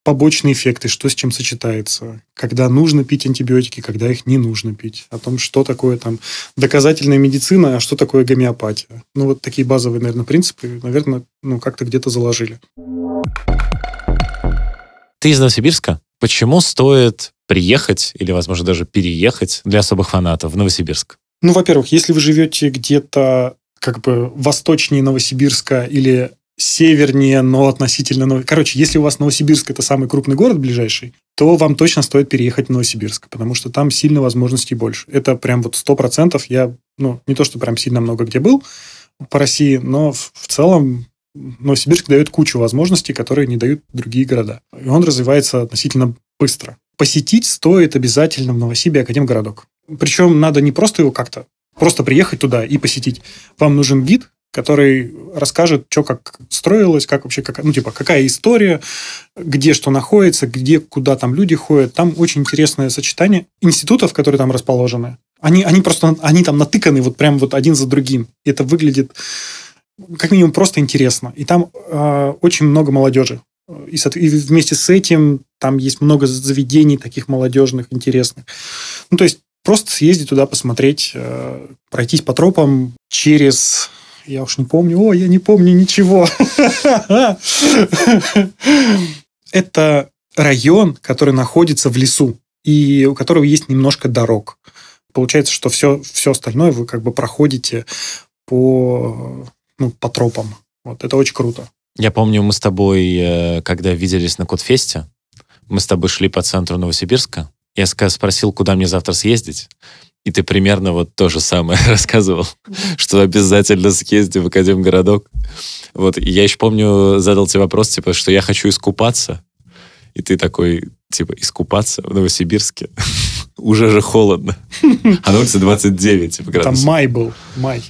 побочные эффекты, что с чем сочетается, когда нужно пить антибиотики, когда их не нужно пить, о том, что такое там доказательная медицина, а что такое гомеопатия. Ну, вот такие базовые, наверное, принципы, наверное, ну, как-то где-то заложили. Ты из Новосибирска? Почему стоит приехать или, возможно, даже переехать для особых фанатов в Новосибирск? Ну, во-первых, если вы живете где-то как бы восточнее Новосибирска или севернее, но относительно... Короче, если у вас Новосибирск – это самый крупный город ближайший, то вам точно стоит переехать в Новосибирск, потому что там сильно возможностей больше. Это прям вот сто процентов. Я, ну, не то, что прям сильно много где был по России, но в, в целом Новосибирск дает кучу возможностей, которые не дают другие города. И он развивается относительно быстро. Посетить стоит обязательно в Новосибе Академгородок. Причем надо не просто его как-то просто приехать туда и посетить. Вам нужен гид, который расскажет, что как строилось, как вообще, как, ну, типа, какая история, где что находится, где, куда там люди ходят. Там очень интересное сочетание институтов, которые там расположены. Они, они просто, они там натыканы вот прям вот один за другим. И это выглядит как минимум просто интересно. И там э, очень много молодежи И, и вместе с этим там есть много заведений таких молодежных, интересных. Ну, то есть просто съездить туда, посмотреть, э, пройтись по тропам через... Я уж не помню. О, я не помню ничего. Это район, который находится в лесу и у которого есть немножко дорог. Получается, что все, все остальное вы как бы проходите по, ну, по тропам. Вот, это очень круто. Я помню, мы с тобой, э, когда виделись на Кодфесте, мы с тобой шли по центру Новосибирска. Я спросил, куда мне завтра съездить. И ты примерно вот то же самое рассказывал, что обязательно съезди в Академгородок. Вот, и я еще помню, задал тебе вопрос, типа, что я хочу искупаться. И ты такой, типа, искупаться в Новосибирске? Уже же холодно. А на улице 29 типа, градусов. Там май был, май.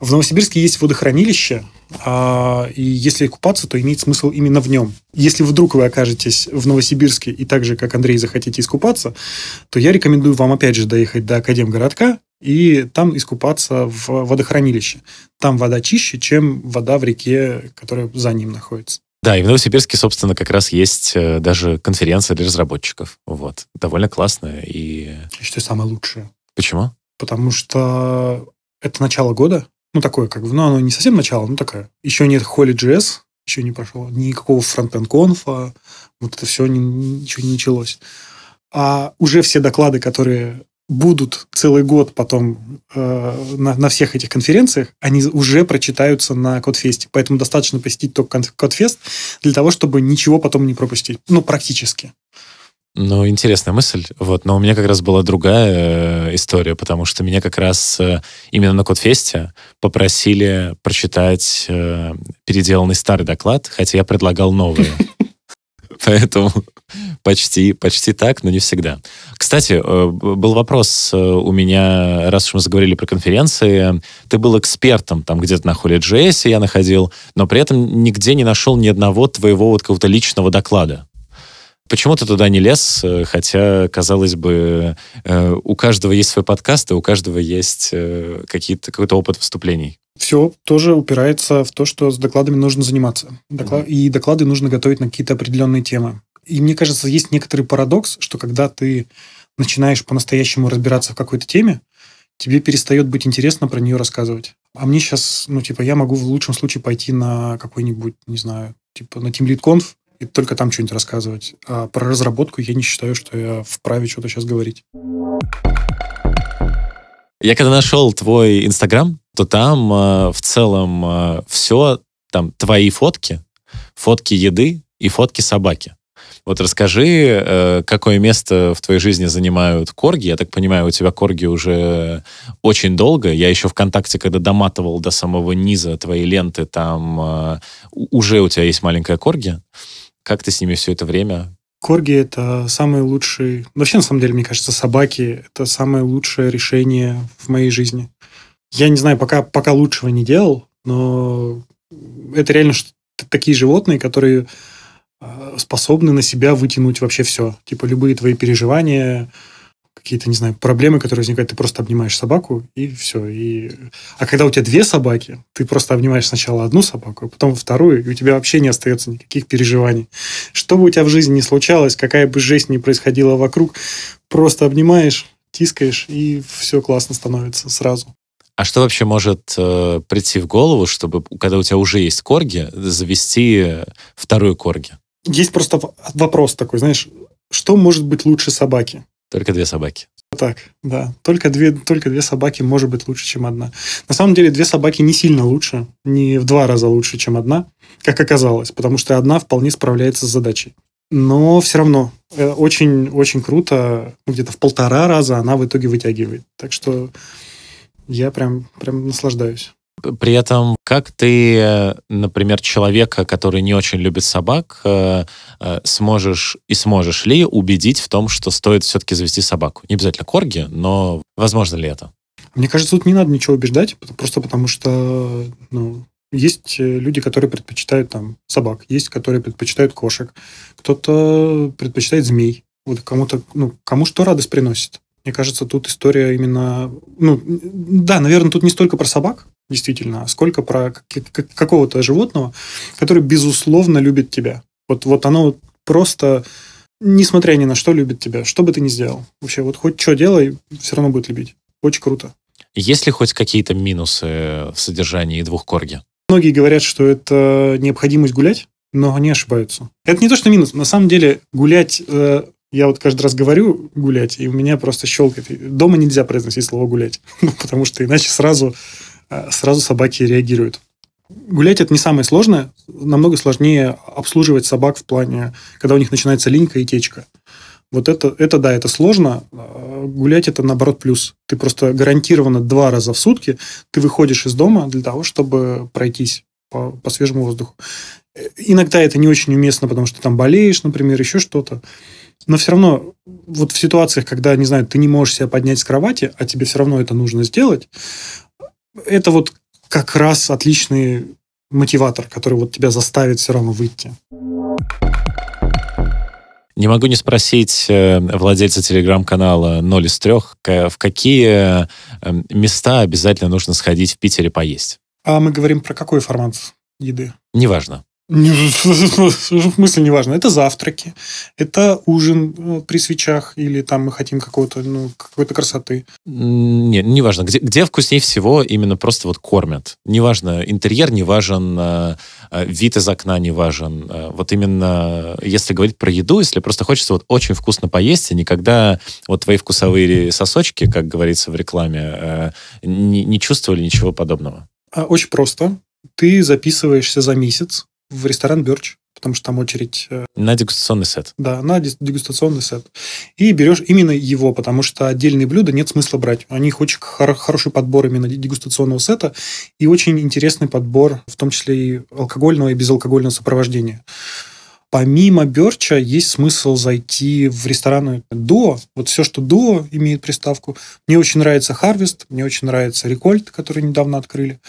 В Новосибирске есть водохранилище, а, и если купаться, то имеет смысл именно в нем. Если вдруг вы окажетесь в Новосибирске и так же, как Андрей, захотите искупаться, то я рекомендую вам опять же доехать до Академгородка и там искупаться в водохранилище. Там вода чище, чем вода в реке, которая за ним находится. Да, и в Новосибирске, собственно, как раз есть э, даже конференция для разработчиков. Вот. Довольно классная и... Я считаю, самая лучшая. Почему? Потому что это начало года, ну, такое, как бы, ну, оно не совсем начало, ну, такая. Еще нет Holy.js, еще не прошло, никакого фронтенд конфа, вот это все не, ничего не началось. А уже все доклады, которые будут целый год потом э, на, на всех этих конференциях, они уже прочитаются на Кодфесте. Поэтому достаточно посетить только Кодфест для того, чтобы ничего потом не пропустить. Ну, практически. Ну, интересная мысль. Вот, но у меня как раз была другая э, история, потому что меня как раз э, именно на Кодфесте попросили прочитать э, переделанный старый доклад, хотя я предлагал новый. Поэтому почти, почти так, но не всегда. Кстати, был вопрос у меня, раз уж мы заговорили про конференции, ты был экспертом там где-то на Holy.js, я находил, но при этом нигде не нашел ни одного твоего вот какого-то личного доклада. Почему ты туда не лез, э, хотя, казалось бы, э, у каждого есть свой подкаст, и у каждого есть э, какие-то, какой-то опыт выступлений? Все тоже упирается в то, что с докладами нужно заниматься. Доклад... Mm-hmm. И доклады нужно готовить на какие-то определенные темы. И мне кажется, есть некоторый парадокс, что когда ты начинаешь по-настоящему разбираться в какой-то теме, тебе перестает быть интересно про нее рассказывать. А мне сейчас, ну, типа, я могу в лучшем случае пойти на какой-нибудь, не знаю, типа на Team Lead Conf и только там что-нибудь рассказывать. А про разработку я не считаю, что я вправе что-то сейчас говорить. Я когда нашел твой Инстаграм, то там э, в целом э, все, там твои фотки, фотки еды и фотки собаки. Вот расскажи, э, какое место в твоей жизни занимают корги. Я так понимаю, у тебя корги уже очень долго. Я еще ВКонтакте, когда доматывал до самого низа твоей ленты, там э, уже у тебя есть маленькая корги. Как ты с ними все это время? Корги – это самый лучший... Вообще, на самом деле, мне кажется, собаки – это самое лучшее решение в моей жизни. Я не знаю, пока, пока лучшего не делал, но это реально такие животные, которые а, способны на себя вытянуть вообще все. Типа любые твои переживания, какие-то, не знаю, проблемы, которые возникают, ты просто обнимаешь собаку, и все. И... А когда у тебя две собаки, ты просто обнимаешь сначала одну собаку, а потом вторую, и у тебя вообще не остается никаких переживаний. Что бы у тебя в жизни ни случалось, какая бы жесть ни происходила вокруг, просто обнимаешь, тискаешь, и все классно становится сразу. А что вообще может э, прийти в голову, чтобы, когда у тебя уже есть корги, завести вторую корги? Есть просто вопрос такой, знаешь, что может быть лучше собаки? Только две собаки. Так, да. Только две, только две собаки может быть лучше, чем одна. На самом деле, две собаки не сильно лучше, не в два раза лучше, чем одна, как оказалось, потому что одна вполне справляется с задачей. Но все равно очень-очень э, круто, ну, где-то в полтора раза она в итоге вытягивает. Так что я прям, прям наслаждаюсь. При этом, как ты, например, человека, который не очень любит собак, э, э, сможешь и сможешь ли убедить в том, что стоит все-таки завести собаку? Не обязательно корги, но возможно ли это? Мне кажется, тут не надо ничего убеждать, просто потому что ну, есть э, люди, которые предпочитают там собак, есть, которые предпочитают кошек, кто-то предпочитает змей. Вот кому-то, ну, кому что радость приносит. Мне кажется, тут история именно... Ну, да, наверное, тут не столько про собак, действительно, а сколько про какого-то животного, который, безусловно, любит тебя. Вот, вот оно просто, несмотря ни на что, любит тебя. Что бы ты ни сделал. Вообще, вот хоть что делай, все равно будет любить. Очень круто. Есть ли хоть какие-то минусы в содержании двух корги? Многие говорят, что это необходимость гулять, но они ошибаются. Это не то, что минус. На самом деле гулять э, я вот каждый раз говорю гулять, и у меня просто щелкает. Дома нельзя произносить слово гулять, потому что иначе сразу, э, сразу собаки реагируют. Гулять это не самое сложное, намного сложнее обслуживать собак в плане, когда у них начинается линька и течка. Вот это, это да, это сложно. А гулять это наоборот плюс. Ты просто гарантированно два раза в сутки ты выходишь из дома для того, чтобы пройтись по, по свежему воздуху. Иногда это не очень уместно, потому что ты там болеешь, например, еще что-то. Но все равно вот в ситуациях, когда, не знаю, ты не можешь себя поднять с кровати, а тебе все равно это нужно сделать, это вот как раз отличный мотиватор, который вот тебя заставит все равно выйти. Не могу не спросить э, владельца телеграм-канала «Ноль из трех», в какие э, места обязательно нужно сходить в Питере поесть? А мы говорим про какой формат еды? Неважно. В смысле неважно. Это завтраки, это ужин э, при свечах, или там мы хотим какого-то, ну, какой-то красоты. Нет, неважно. Где, где вкуснее всего именно просто вот кормят. Неважно, интерьер не важен, э, э, вид из окна не важен. Вот именно, если говорить про еду, если просто хочется вот очень вкусно поесть, и никогда вот твои вкусовые сосочки, как говорится в рекламе, не, не чувствовали ничего подобного. А, очень просто. Ты записываешься за месяц в ресторан Бёрч, потому что там очередь... Э, на дегустационный сет. Да, на дегустационный сет. И берешь именно его, потому что отдельные блюда нет смысла брать. У них очень хор- хороший подбор именно дегустационного сета и очень интересный подбор, в том числе и алкогольного и безалкогольного сопровождения. Помимо Берча есть смысл зайти в рестораны до, вот все, что до имеет приставку. Мне очень нравится Harvest, мне очень нравится Рекольт, который недавно открыли.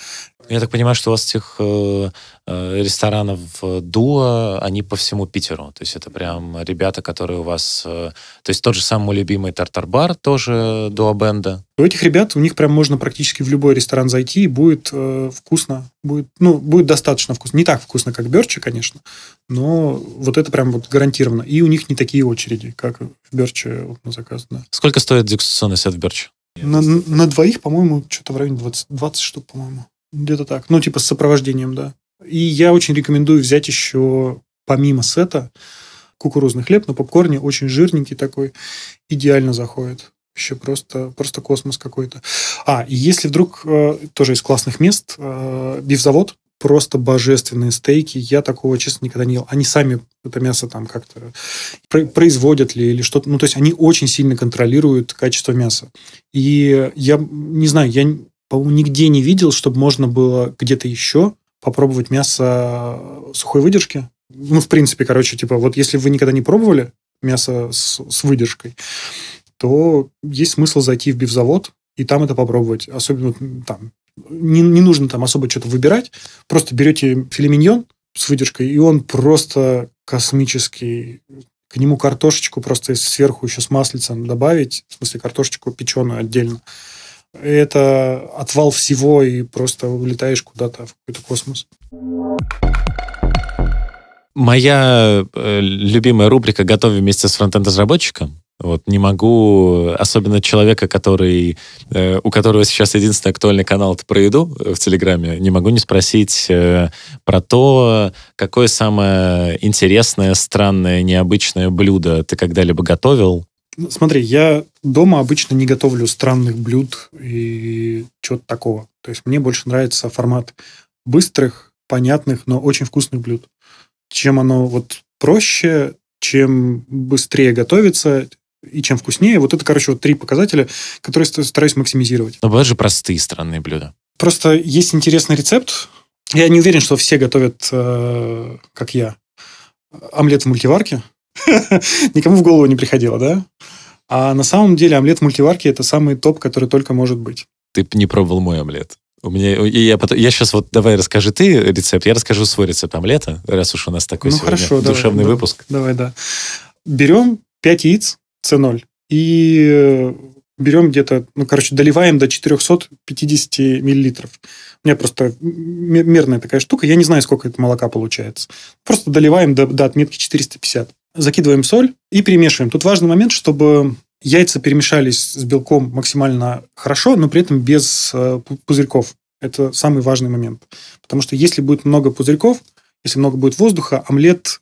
Я так понимаю, что у вас этих э, э ресторанов дуо, они по всему Питеру. То есть это прям ребята, которые у вас... Э, то есть тот же самый любимый Тартар-бар, тоже дуо бенда. У этих ребят, у них прям можно практически в любой ресторан зайти, и будет э, вкусно. Будет, ну, будет достаточно вкусно. Не так вкусно, как Берчи, конечно, но вот это прям вот гарантированно. И у них не такие очереди, как в Берче вот, на заказ. Да. Сколько стоит дегустационный сет в Берче? На, на двоих, по-моему, что-то в районе 20, 20 штук, по-моему. Где-то так. Ну, типа с сопровождением, да. И я очень рекомендую взять еще, помимо сета, кукурузный хлеб на попкорне, очень жирненький такой, идеально заходит. Еще просто, просто космос какой-то. А, и если вдруг э, тоже из классных мест, э, бифзавод, просто божественные стейки. Я такого, честно, никогда не ел. Они сами это мясо там как-то производят ли или что-то. Ну, то есть они очень сильно контролируют качество мяса. И я не знаю, я по-моему, нигде не видел, чтобы можно было где-то еще попробовать мясо сухой выдержки. Ну, в принципе, короче, типа, вот если вы никогда не пробовали мясо с, с выдержкой, то есть смысл зайти в бифзавод и там это попробовать. Особенно там не, не нужно там особо что-то выбирать. Просто берете филе миньон с выдержкой, и он просто космический. К нему картошечку просто сверху еще с маслицем добавить, в смысле картошечку печеную отдельно это отвал всего, и просто улетаешь куда-то в какой-то космос. Моя э, любимая рубрика «Готовим вместе с фронтенд-разработчиком». Вот не могу, особенно человека, который, э, у которого сейчас единственный актуальный канал это про еду в Телеграме, не могу не спросить э, про то, какое самое интересное, странное, необычное блюдо ты когда-либо готовил, смотри, я дома обычно не готовлю странных блюд и чего-то такого. То есть мне больше нравится формат быстрых, понятных, но очень вкусных блюд. Чем оно вот проще, чем быстрее готовится, и чем вкуснее. Вот это, короче, вот три показателя, которые стараюсь максимизировать. Но бывают же простые странные блюда. Просто есть интересный рецепт. Я не уверен, что все готовят, э, как я, омлет в мультиварке. Никому в голову не приходило, да? А на самом деле омлет в мультиварке – это самый топ, который только может быть. Ты не пробовал мой омлет. У меня, и я, потом, я сейчас вот, давай расскажи ты рецепт, я расскажу свой рецепт омлета, раз уж у нас такой ну, сегодня хорошо, душевный давай, выпуск. Давай, да. Берем 5 яиц, С0, и берем где-то, ну, короче, доливаем до 450 миллилитров. У меня просто мерная такая штука, я не знаю, сколько это молока получается. Просто доливаем до, до отметки 450. Закидываем соль и перемешиваем. Тут важный момент, чтобы яйца перемешались с белком максимально хорошо, но при этом без э, пузырьков. Это самый важный момент. Потому что если будет много пузырьков, если много будет воздуха, омлет,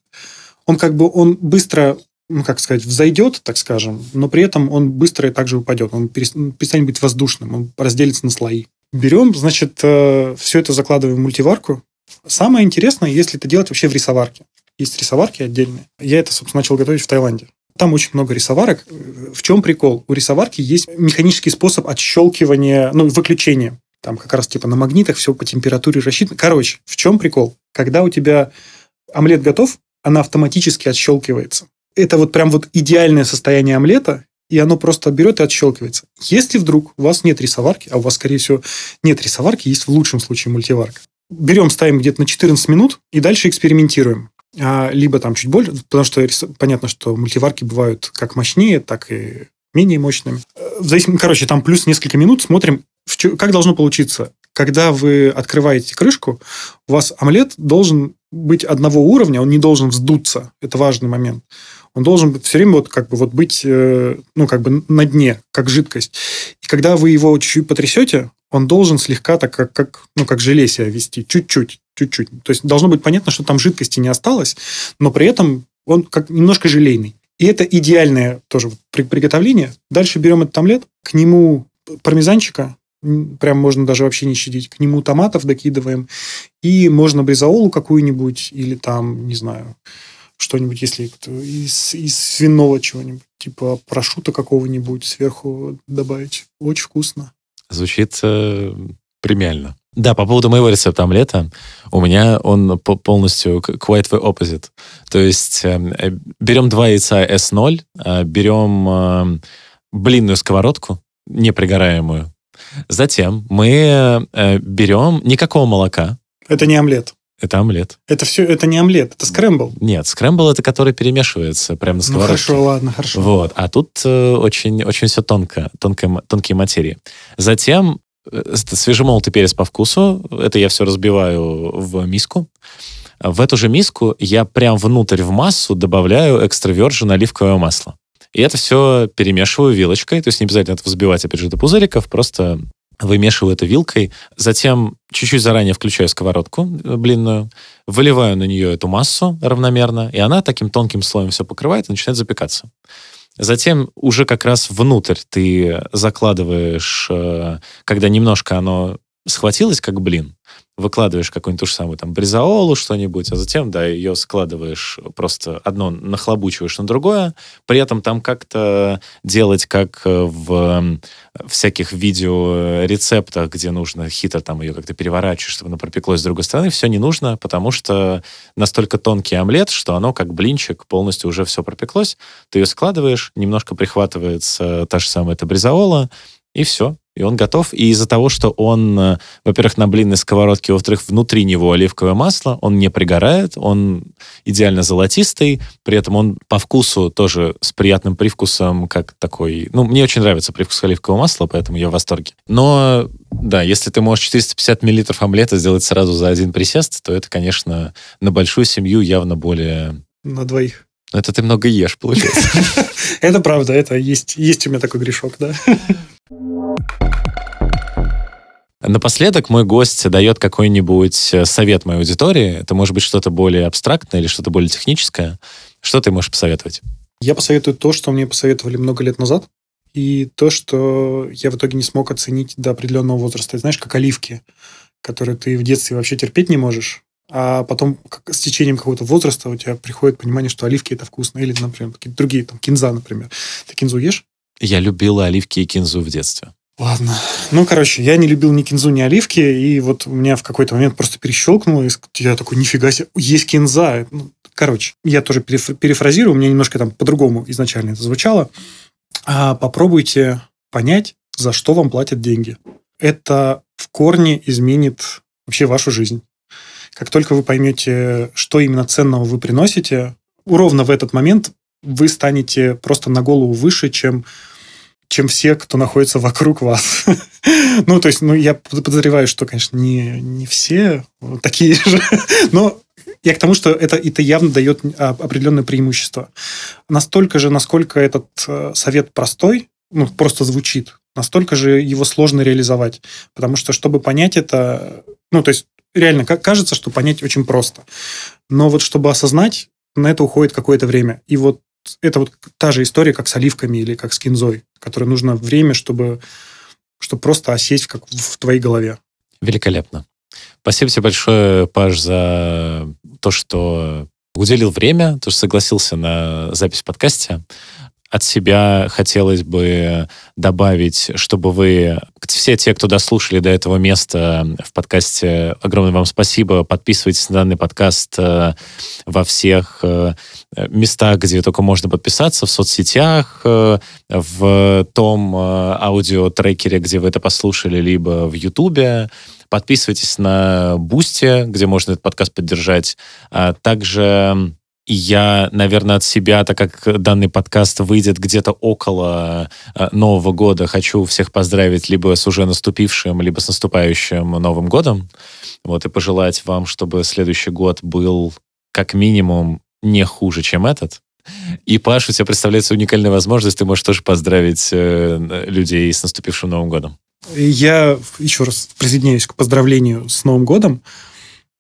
он как бы он быстро ну, как сказать, взойдет, так скажем, но при этом он быстро и также упадет. Он перестанет быть воздушным, он разделится на слои. Берем, значит, э, все это закладываем в мультиварку. Самое интересное, если это делать вообще в рисоварке. Есть рисоварки отдельные. Я это, собственно, начал готовить в Таиланде. Там очень много рисоварок. В чем прикол? У рисоварки есть механический способ отщелкивания, ну, выключения. Там как раз типа на магнитах все по температуре рассчитано. Короче, в чем прикол? Когда у тебя омлет готов, она автоматически отщелкивается. Это вот прям вот идеальное состояние омлета, и оно просто берет и отщелкивается. Если вдруг у вас нет рисоварки, а у вас, скорее всего, нет рисоварки, есть в лучшем случае мультиварка, берем, ставим где-то на 14 минут и дальше экспериментируем. А, либо там чуть больше, потому что понятно, что мультиварки бывают как мощнее, так и менее мощными. Э, в зависимости, короче, там плюс несколько минут смотрим, как должно получиться. Когда вы открываете крышку, у вас омлет должен быть одного уровня, он не должен вздуться. Это важный момент он должен все время вот как бы вот быть, э, ну, как бы на дне, как жидкость. И когда вы его чуть-чуть потрясете, он должен слегка так, как, как, ну, как желе себя вести, чуть-чуть, чуть-чуть. То есть должно быть понятно, что там жидкости не осталось, но при этом он как немножко желейный. И это идеальное тоже приготовление. Дальше берем этот омлет, к нему пармезанчика, прям можно даже вообще не щадить, к нему томатов докидываем, и можно бризаолу какую-нибудь, или там, не знаю, что-нибудь, если из, из свиного чего-нибудь, типа прошута какого-нибудь сверху добавить. Очень вкусно. Звучит э, премиально. Да, по поводу моего рецепта омлета, у меня он полностью quite the opposite. То есть эм, э, берем два яйца S0, э, берем э, блинную сковородку, непригораемую. Затем мы э, берем никакого молока. Это не омлет. Это омлет. Это все, это не омлет, это скрэмбл. Нет, скрэмбл это который перемешивается прямо на сковородке. Ну хорошо, ладно, хорошо. Вот, а тут э, очень, очень все тонко, тонкое, тонкие материи. Затем э, свежемолотый перец по вкусу, это я все разбиваю в миску. В эту же миску я прям внутрь в массу добавляю экстравержен оливковое масло. И это все перемешиваю вилочкой, то есть не обязательно это взбивать, опять же, до пузыриков, просто вымешиваю это вилкой, затем чуть-чуть заранее включаю сковородку э, блинную, выливаю на нее эту массу равномерно, и она таким тонким слоем все покрывает и начинает запекаться. Затем уже как раз внутрь ты закладываешь, э, когда немножко оно схватилось, как блин, выкладываешь какую-нибудь ту же самую там бризаолу, что-нибудь, а затем, да, ее складываешь просто одно нахлобучиваешь на другое, при этом там как-то делать, как э, в всяких видеорецептах, где нужно хитро там ее как-то переворачивать, чтобы она пропеклась с другой стороны, все не нужно, потому что настолько тонкий омлет, что оно как блинчик полностью уже все пропеклось, ты ее складываешь, немножко прихватывается та же самая эта бризаола, и все, и он готов. И из-за того, что он, э, во-первых, на блинной сковородке, во-вторых, внутри него оливковое масло, он не пригорает, он идеально золотистый, при этом он по вкусу тоже с приятным привкусом, как такой... Ну, мне очень нравится привкус оливкового масла, поэтому я в восторге. Но, да, если ты можешь 450 миллилитров омлета сделать сразу за один присест, то это, конечно, на большую семью явно более... На двоих. Это ты много ешь, получается. Это правда, это есть, есть у меня такой грешок, да. Напоследок мой гость дает какой-нибудь э, совет моей аудитории. Это может быть что-то более абстрактное или что-то более техническое. Что ты можешь посоветовать? Я посоветую то, что мне посоветовали много лет назад, и то, что я в итоге не смог оценить до определенного возраста. Знаешь, как оливки, которые ты в детстве вообще терпеть не можешь, а потом с течением какого-то возраста у тебя приходит понимание, что оливки это вкусно. Или, например, какие-то другие, там, кинза, например. Ты кинзу ешь? Я любила оливки и кинзу в детстве. Ладно. Ну, короче, я не любил ни кинзу, ни оливки, и вот у меня в какой-то момент просто перещелкнуло, и я такой, нифига себе, есть кинза. Ну, короче, я тоже перефразирую, у меня немножко там по-другому изначально это звучало. А попробуйте понять, за что вам платят деньги. Это в корне изменит вообще вашу жизнь. Как только вы поймете, что именно ценного вы приносите, ровно в этот момент вы станете просто на голову выше, чем чем все, кто находится вокруг вас. ну, то есть, ну, я подозреваю, что, конечно, не, не все такие же, но я к тому, что это, это явно дает а, определенное преимущество. Настолько же, насколько этот э, совет простой, ну, просто звучит, настолько же его сложно реализовать. Потому что, чтобы понять это, ну, то есть, реально, кажется, что понять очень просто. Но вот чтобы осознать, на это уходит какое-то время. И вот это вот та же история, как с оливками или как с кинзой, которой нужно время, чтобы, чтобы просто осесть как в твоей голове. Великолепно. Спасибо тебе большое, Паш, за то, что уделил время, то, что согласился на запись подкаста. От себя хотелось бы добавить, чтобы вы, все те, кто дослушали до этого места в подкасте, огромное вам спасибо. Подписывайтесь на данный подкаст э, во всех э, местах, где только можно подписаться, в соцсетях, э, в том аудиотрекере, где вы это послушали, либо в Ютубе. Подписывайтесь на Бусти, где можно этот подкаст поддержать. А также я, наверное, от себя, так как данный подкаст выйдет где-то около э, Нового года, хочу всех поздравить либо с уже наступившим, либо с наступающим Новым годом. Вот, и пожелать вам, чтобы следующий год был как минимум не хуже, чем этот. И, Паш, у тебя представляется уникальная возможность, ты можешь тоже поздравить э, людей с наступившим Новым годом. Я еще раз присоединяюсь к поздравлению с Новым годом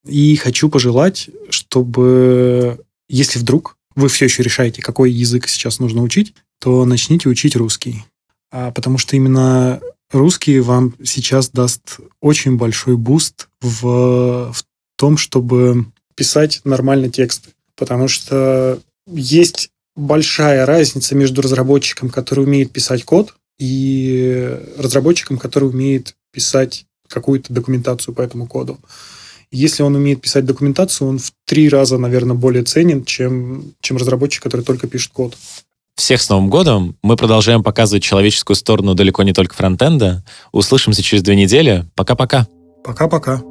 и хочу пожелать, чтобы если вдруг вы все еще решаете, какой язык сейчас нужно учить, то начните учить русский. А, потому что именно русский вам сейчас даст очень большой буст в, в том, чтобы писать нормально тексты. Потому что есть большая разница между разработчиком, который умеет писать код, и разработчиком, который умеет писать какую-то документацию по этому коду. Если он умеет писать документацию, он в три раза, наверное, более ценен, чем, чем разработчик, который только пишет код. Всех с Новым годом! Мы продолжаем показывать человеческую сторону далеко не только фронтенда. Услышимся через две недели. Пока-пока! Пока-пока!